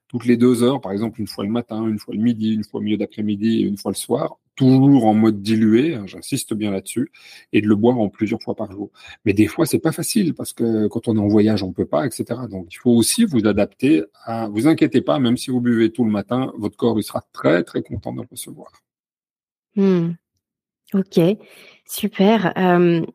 toutes les deux heures, par exemple une fois le matin, une fois le midi, une fois au milieu d'après-midi et une fois le soir, toujours en mode dilué, hein, j'insiste bien là-dessus, et de le boire en plusieurs fois par jour. Mais des fois, c'est pas facile parce que quand on est en voyage, on peut pas, etc. Donc, il faut aussi vous adapter à, vous inquiétez pas, même si vous buvez tout le matin, votre corps, il sera très, très content de le recevoir. Hmm. Ok, super. Euh,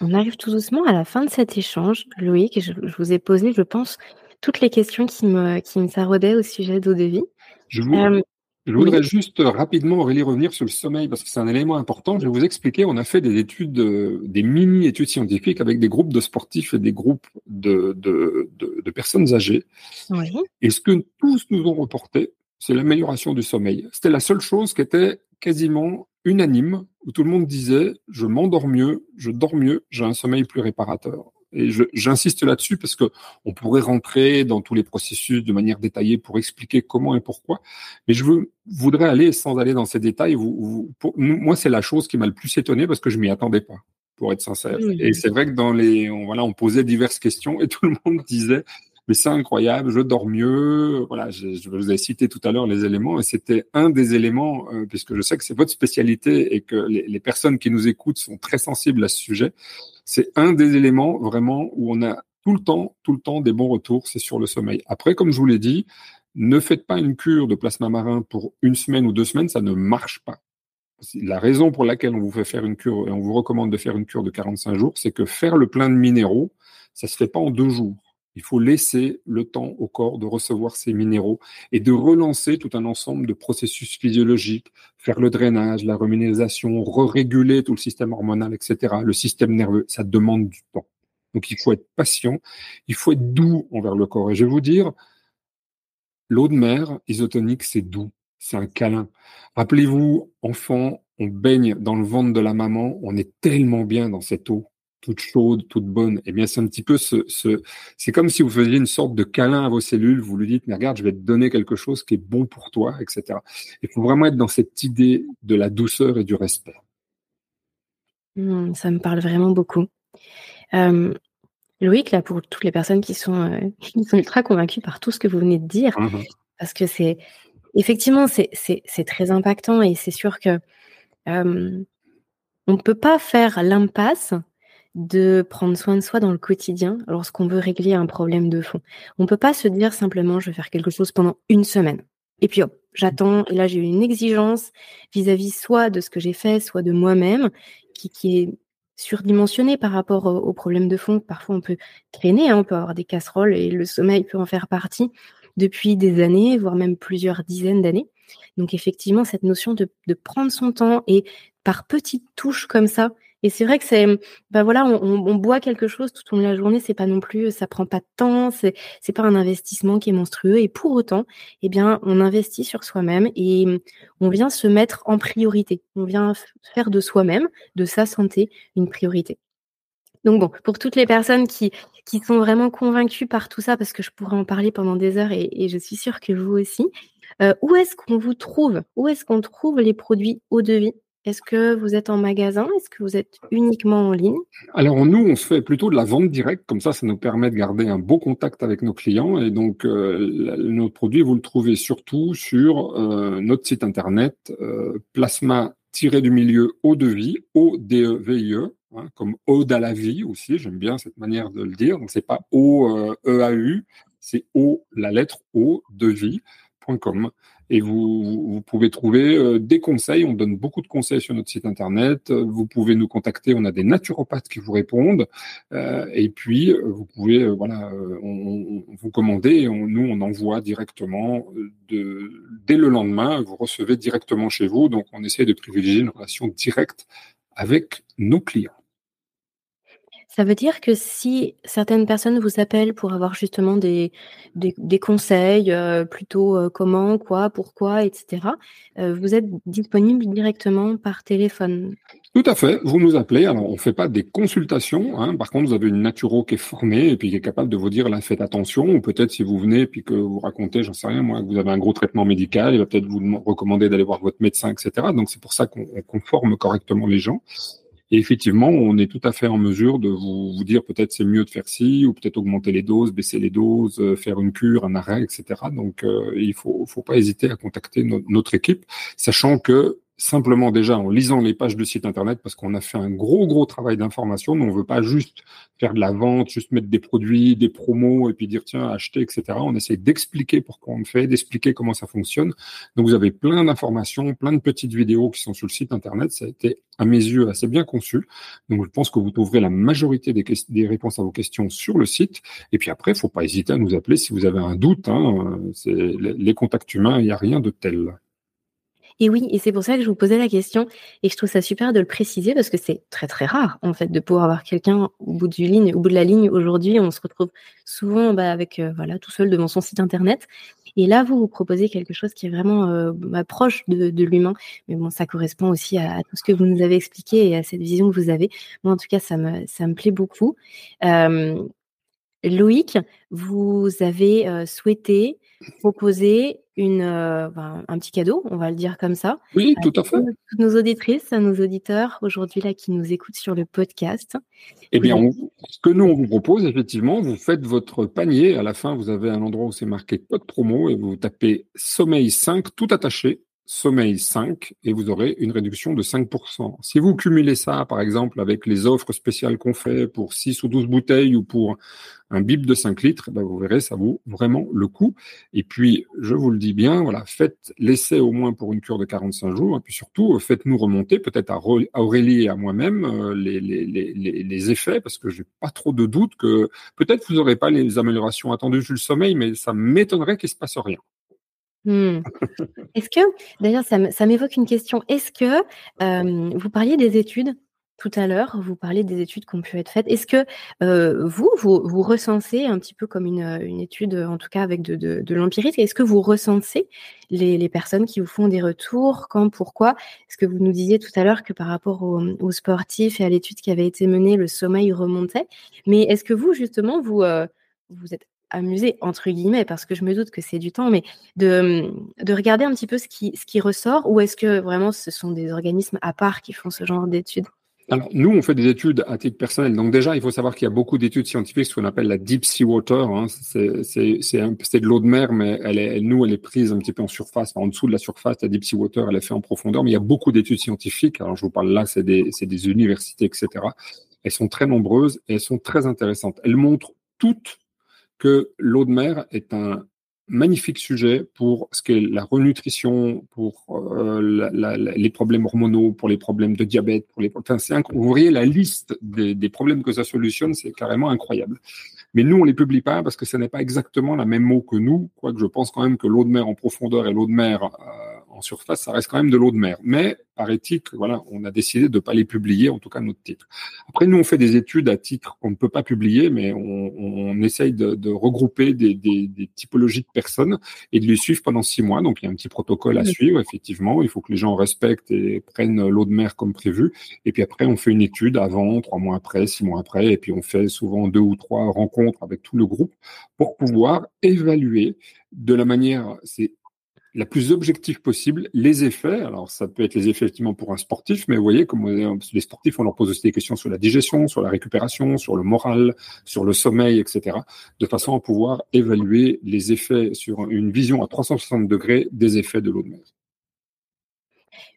on arrive tout doucement à la fin de cet échange, Loïc. Je, je vous ai posé, je pense, toutes les questions qui me, qui me au sujet d'eau de vie. Je vous, euh, je voudrais juste rapidement, Aurélie, revenir sur le sommeil parce que c'est un élément important. Je vais vous expliquer. On a fait des études, euh, des mini-études scientifiques avec des groupes de sportifs et des groupes de, de, de, de personnes âgées. Oui. Et ce que tous nous ont reporté, c'est l'amélioration du sommeil. C'était la seule chose qui était quasiment unanime, où tout le monde disait, je m'endors mieux, je dors mieux, j'ai un sommeil plus réparateur. Et j'insiste là-dessus parce que on pourrait rentrer dans tous les processus de manière détaillée pour expliquer comment et pourquoi. Mais je veux, voudrais aller sans aller dans ces détails. Vous, pour, moi, c'est la chose qui m'a le plus étonné parce que je m'y attendais pas, pour être sincère. Et c'est vrai que dans les, on, voilà, on posait diverses questions et tout le monde disait mais c'est incroyable, je dors mieux. Voilà, je, vous ai cité tout à l'heure les éléments, et c'était un des éléments, euh, puisque je sais que c'est votre spécialité et que les, les, personnes qui nous écoutent sont très sensibles à ce sujet. C'est un des éléments vraiment où on a tout le temps, tout le temps des bons retours, c'est sur le sommeil. Après, comme je vous l'ai dit, ne faites pas une cure de plasma marin pour une semaine ou deux semaines, ça ne marche pas. La raison pour laquelle on vous fait faire une cure et on vous recommande de faire une cure de 45 jours, c'est que faire le plein de minéraux, ça se fait pas en deux jours. Il faut laisser le temps au corps de recevoir ces minéraux et de relancer tout un ensemble de processus physiologiques, faire le drainage, la reminéralisation, re-réguler tout le système hormonal, etc., le système nerveux. Ça demande du temps. Donc il faut être patient, il faut être doux envers le corps. Et je vais vous dire, l'eau de mer isotonique, c'est doux, c'est un câlin. Rappelez-vous, enfant, on baigne dans le ventre de la maman, on est tellement bien dans cette eau toute chaude, toute bonne, eh bien, c'est un petit peu ce, ce c'est comme si vous faisiez une sorte de câlin à vos cellules. Vous lui dites, mais regarde, je vais te donner quelque chose qui est bon pour toi, etc. Il faut vraiment être dans cette idée de la douceur et du respect. Mmh, ça me parle vraiment beaucoup. Euh, Loïc, là, pour toutes les personnes qui sont, euh, qui sont ultra convaincues par tout ce que vous venez de dire, mmh parce que c'est effectivement, c'est très impactant et c'est sûr que euh, on ne peut pas faire l'impasse de prendre soin de soi dans le quotidien lorsqu'on veut régler un problème de fond. On ne peut pas se dire simplement je vais faire quelque chose pendant une semaine. Et puis hop, j'attends. Et là, j'ai une exigence vis-à-vis soit de ce que j'ai fait, soit de moi-même, qui, qui est surdimensionnée par rapport au, problème de fond. Parfois, on peut traîner, hein, on peut avoir des casseroles et le sommeil peut en faire partie depuis des années, voire même plusieurs dizaines d'années. Donc effectivement, cette notion de, de prendre son temps et par petites touches comme ça, et c'est vrai que c'est, ben voilà, on, boit quelque chose tout au long de la journée, c'est pas non plus, ça prend pas de temps, c'est, c'est pas un investissement qui est monstrueux. Et pour autant, eh bien, on investit sur soi-même et on vient se mettre en priorité. On vient faire de soi-même, de sa santé, une priorité. Donc bon, pour toutes les personnes qui, qui sont vraiment convaincues par tout ça, parce que je pourrais en parler pendant des heures et, et je suis sûre que vous aussi, euh, où est-ce qu'on vous trouve? Où est-ce qu'on trouve les produits eau de vie? Est-ce que vous êtes en magasin? Est-ce que vous êtes uniquement en ligne? Alors nous, on se fait plutôt de la vente directe, comme ça, ça nous permet de garder un beau contact avec nos clients. Et donc, euh, notre produit, vous le trouvez surtout sur euh, notre site internet, euh, plasma du milieu eau de vie, O-D-E-V-I-E, e, hein, comme ode à la vie aussi, j'aime bien cette manière de le dire. Donc, c'est pas O-E-A-U, c'est O, la lettre O de vie.com et vous, vous pouvez trouver euh, des conseils. On donne beaucoup de conseils sur notre site internet. Vous pouvez nous contacter. On a des naturopathes qui vous répondent. Euh, et puis euh, vous pouvez, voilà, on, on, vous commander nous on envoie directement de, dès le lendemain. Vous recevez directement chez vous. Donc on essaie de privilégier une relation directe avec nos clients. Ça veut dire que si certaines personnes vous appellent pour avoir justement des, des, conseils, euh, plutôt euh, comment, quoi, pourquoi, etc., euh, vous êtes disponible directement par téléphone? Tout à fait, vous nous appelez. Alors, on ne fait pas des consultations. Hein. Par contre, vous avez une naturo qui est formée et puis qui est capable de vous dire, là, faites attention. Ou peut-être si vous venez et puis que vous racontez, j'en sais rien, moi, que vous avez un gros traitement médical, il va peut-être vous recommander d'aller voir votre médecin, etc. Donc, c'est pour ça qu'on forme correctement les gens. Et effectivement, on est tout à fait en mesure de vous, vous dire peut-être c'est mieux de faire ci, ou peut-être augmenter les doses, baisser les doses, euh, faire une cure, un arrêt, etc. Donc, euh, il faut, faut pas hésiter à contacter notre équipe, sachant que simplement déjà en lisant les pages de site internet parce qu'on a fait un gros gros travail d'information. Nous on veut pas juste faire de la vente, juste mettre des produits, des promos et puis dire tiens acheter etc. On essaie d'expliquer pourquoi on le fait, d'expliquer comment ça fonctionne. Donc vous avez plein d'informations, plein de petites vidéos qui sont sur le site internet. Ça a été à mes yeux assez bien conçu. Donc je pense que vous trouverez la majorité des, des réponses à vos questions sur le site. Et puis après, faut pas hésiter à nous appeler si vous avez un doute. Hein. C'est les contacts humains, il n'y a rien de tel. Et oui, et c'est pour ça que je vous posais la question et je trouve ça super de le préciser parce que c'est très très rare en fait de pouvoir avoir quelqu'un au bout du ligne, au bout de la ligne. Aujourd'hui, on se retrouve souvent bah, avec euh, voilà tout seul devant son site internet. Et là, vous vous proposez quelque chose qui est vraiment euh, bah, proche de, de l'humain. Mais bon, ça correspond aussi à, tout ce que vous nous avez expliqué et à cette vision que vous avez. Moi, en tout cas, ça me ça me plaît beaucoup. Euh, Loïc, vous avez euh, souhaité proposer une, euh, ben, un petit cadeau, on va le dire comme ça. Oui, tout à fait. Toutes nos auditrices, à nos auditeurs aujourd'hui là qui nous écoutent sur le podcast. Eh bien, ce que nous on vous propose, effectivement, vous faites votre panier. À la fin, vous avez un endroit où c'est marqué code promo et vous tapez sommeil 5 tout attaché sommeil 5 et vous aurez une réduction de 5%. Si vous cumulez ça, par exemple, avec les offres spéciales qu'on fait pour 6 ou 12 bouteilles ou pour un bip de 5 litres, ben vous verrez, ça vaut vraiment le coup. Et puis, je vous le dis bien, voilà, faites l'essai au moins pour une cure de 45 jours. Et puis surtout, faites-nous remonter, peut-être à Aurélie et à moi-même, euh, les, effets, parce que j'ai pas trop de doute que peut-être vous n'aurez pas les améliorations attendues sur le sommeil, mais ça m'étonnerait qu'il se passe rien. Mmh. Est-ce que, d'ailleurs, ça m'évoque une question. Est-ce que vous parliez des études tout à l'heure, vous parliez des études qui ont pu être faites. Est-ce que vous, vous, vous, recensez un petit peu comme une, une étude, en tout cas avec de, l'empirisme, est-ce que vous recensez les, personnes qui vous font des retours? Quand? Pourquoi? Est-ce que vous nous disiez tout à l'heure que par rapport aux, sportifs et à l'étude qui avait été menée, le sommeil remontait Mais est-ce que vous, justement, vous êtes amuser, entre guillemets, parce que je me doute que c'est du temps, mais de, de regarder un petit peu ce qui, ce qui ressort, ou est-ce que vraiment ce sont des organismes à part qui font ce genre d'études? Alors, nous, on fait des études à titre personnel. Donc déjà, il faut savoir qu'il y a beaucoup d'études scientifiques, ce qu'on appelle la deep sea water. Hein. C'est de l'eau de mer, mais elle est, nous, elle est prise un petit peu en surface, en dessous de la surface. La deep sea water, elle est faite en profondeur. Mais il y a beaucoup d'études scientifiques. Alors, je vous parle là, c'est des, des universités, etc. Elles sont très nombreuses et elles sont très intéressantes. Elles montrent toutes que l'eau de mer est un magnifique sujet pour ce qu'est la renutrition, pour euh, les problèmes hormonaux, pour les problèmes de diabète, pour les. Enfin, c'est vous voyez la liste des, des, problèmes que ça solutionne, c'est carrément incroyable. Mais nous, on les publie pas parce que ce n'est pas exactement la même mot que nous. Quoique je pense quand même que l'eau de mer en profondeur et l'eau de mer euh, en surface, ça reste quand même de l'eau de mer. Mais par éthique, voilà, on a décidé de ne pas les publier, en tout cas notre titre. Après, nous, on fait des études à titre qu'on ne peut pas publier, mais on, on essaye de, de regrouper des, des, des, typologies de personnes et de les suivre pendant six mois. Donc, il y a un petit protocole à suivre, effectivement. Il faut que les gens respectent et prennent l'eau de mer comme prévu. Et puis après, on fait une étude avant, trois mois après, six mois après, et puis on fait souvent deux ou trois rencontres avec tout le groupe pour pouvoir évaluer de la manière, c'est la plus objective possible les effets. Alors, ça peut être les effets effectivement pour un sportif, mais vous voyez, comme les sportifs, on leur pose aussi des questions sur la digestion, sur la récupération, sur le moral, sur le sommeil, etc., de façon à pouvoir évaluer les effets sur une vision à 360 degrés des effets de l'eau de mer.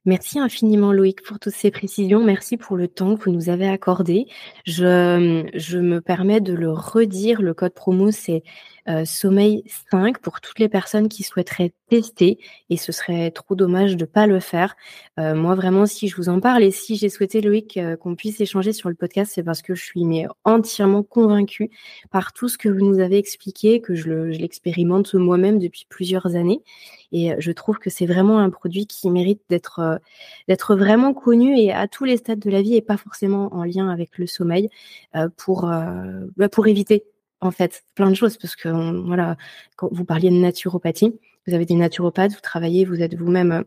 Merci infiniment Loïc pour toutes ces précisions. Merci pour le temps que vous nous avez accordé. Je, me permets de le redire. Le code promo, c'est euh, sommeil 5 pour toutes les personnes qui souhaiteraient tester et ce serait trop dommage de pas le faire. Euh, moi vraiment si je vous en parle et si j'ai souhaité Loïc euh, qu'on puisse échanger sur le podcast, c'est parce que je suis mais entièrement convaincue par tout ce que vous nous avez expliqué, que je l'expérimente moi-même depuis plusieurs années et je trouve que c'est vraiment un produit qui mérite d'être d'être vraiment connu et à tous les stades de la vie et pas forcément en lien avec le sommeil pour bah, pour éviter en fait plein de choses. Parce que voilà quand vous parliez de naturopathie vous avez des naturopathes vous travaillez vous êtes vous-même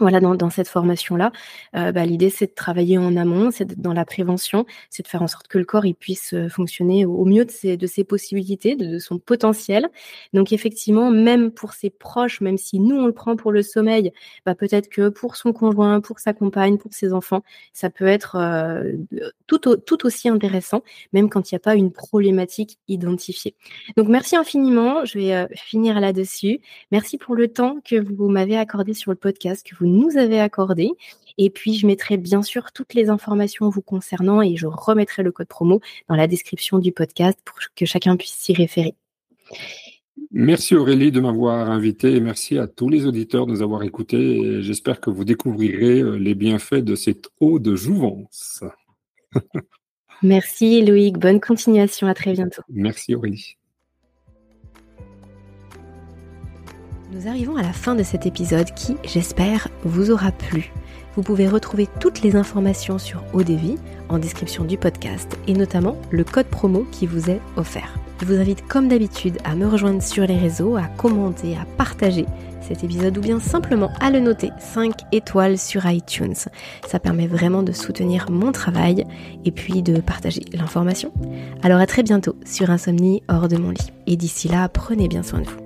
voilà, dans, cette formation-là, euh, bah, l'idée c'est de travailler en amont, c'est d'être dans la prévention, c'est de faire en sorte que le corps il puisse euh, fonctionner au mieux de ses, de ses possibilités, de, son potentiel. Donc effectivement, même pour ses proches, même si nous on le prend pour le sommeil, bah, peut-être que pour son conjoint, pour sa compagne, pour ses enfants, ça peut être euh, tout, tout aussi intéressant, même quand il n'y a pas une problématique identifiée. Donc merci infiniment, je vais finir là-dessus. Merci pour le temps que vous m'avez accordé sur le podcast, que nous avez accordé. Et puis, je mettrai bien sûr toutes les informations vous concernant et je remettrai le code promo dans la description du podcast pour que chacun puisse s'y référer. Merci Aurélie de m'avoir invité et merci à tous les auditeurs de nous avoir écoutés. J'espère que vous découvrirez euh, les bienfaits de cette eau de jouvence. merci Loïc, bonne continuation, à très bientôt. Merci Aurélie. Nous arrivons à la fin de cet épisode qui, j'espère, vous aura plu. Vous pouvez retrouver toutes les informations sur ODV en description du podcast et notamment le code promo qui vous est offert. Je vous invite comme d'habitude à me rejoindre sur les réseaux, à commenter, à partager cet épisode ou bien simplement à le noter 5 étoiles sur iTunes. Ça permet vraiment de soutenir mon travail et puis de partager l'information. Alors à très bientôt sur Insomnie hors de mon lit. Et d'ici là, prenez bien soin de vous.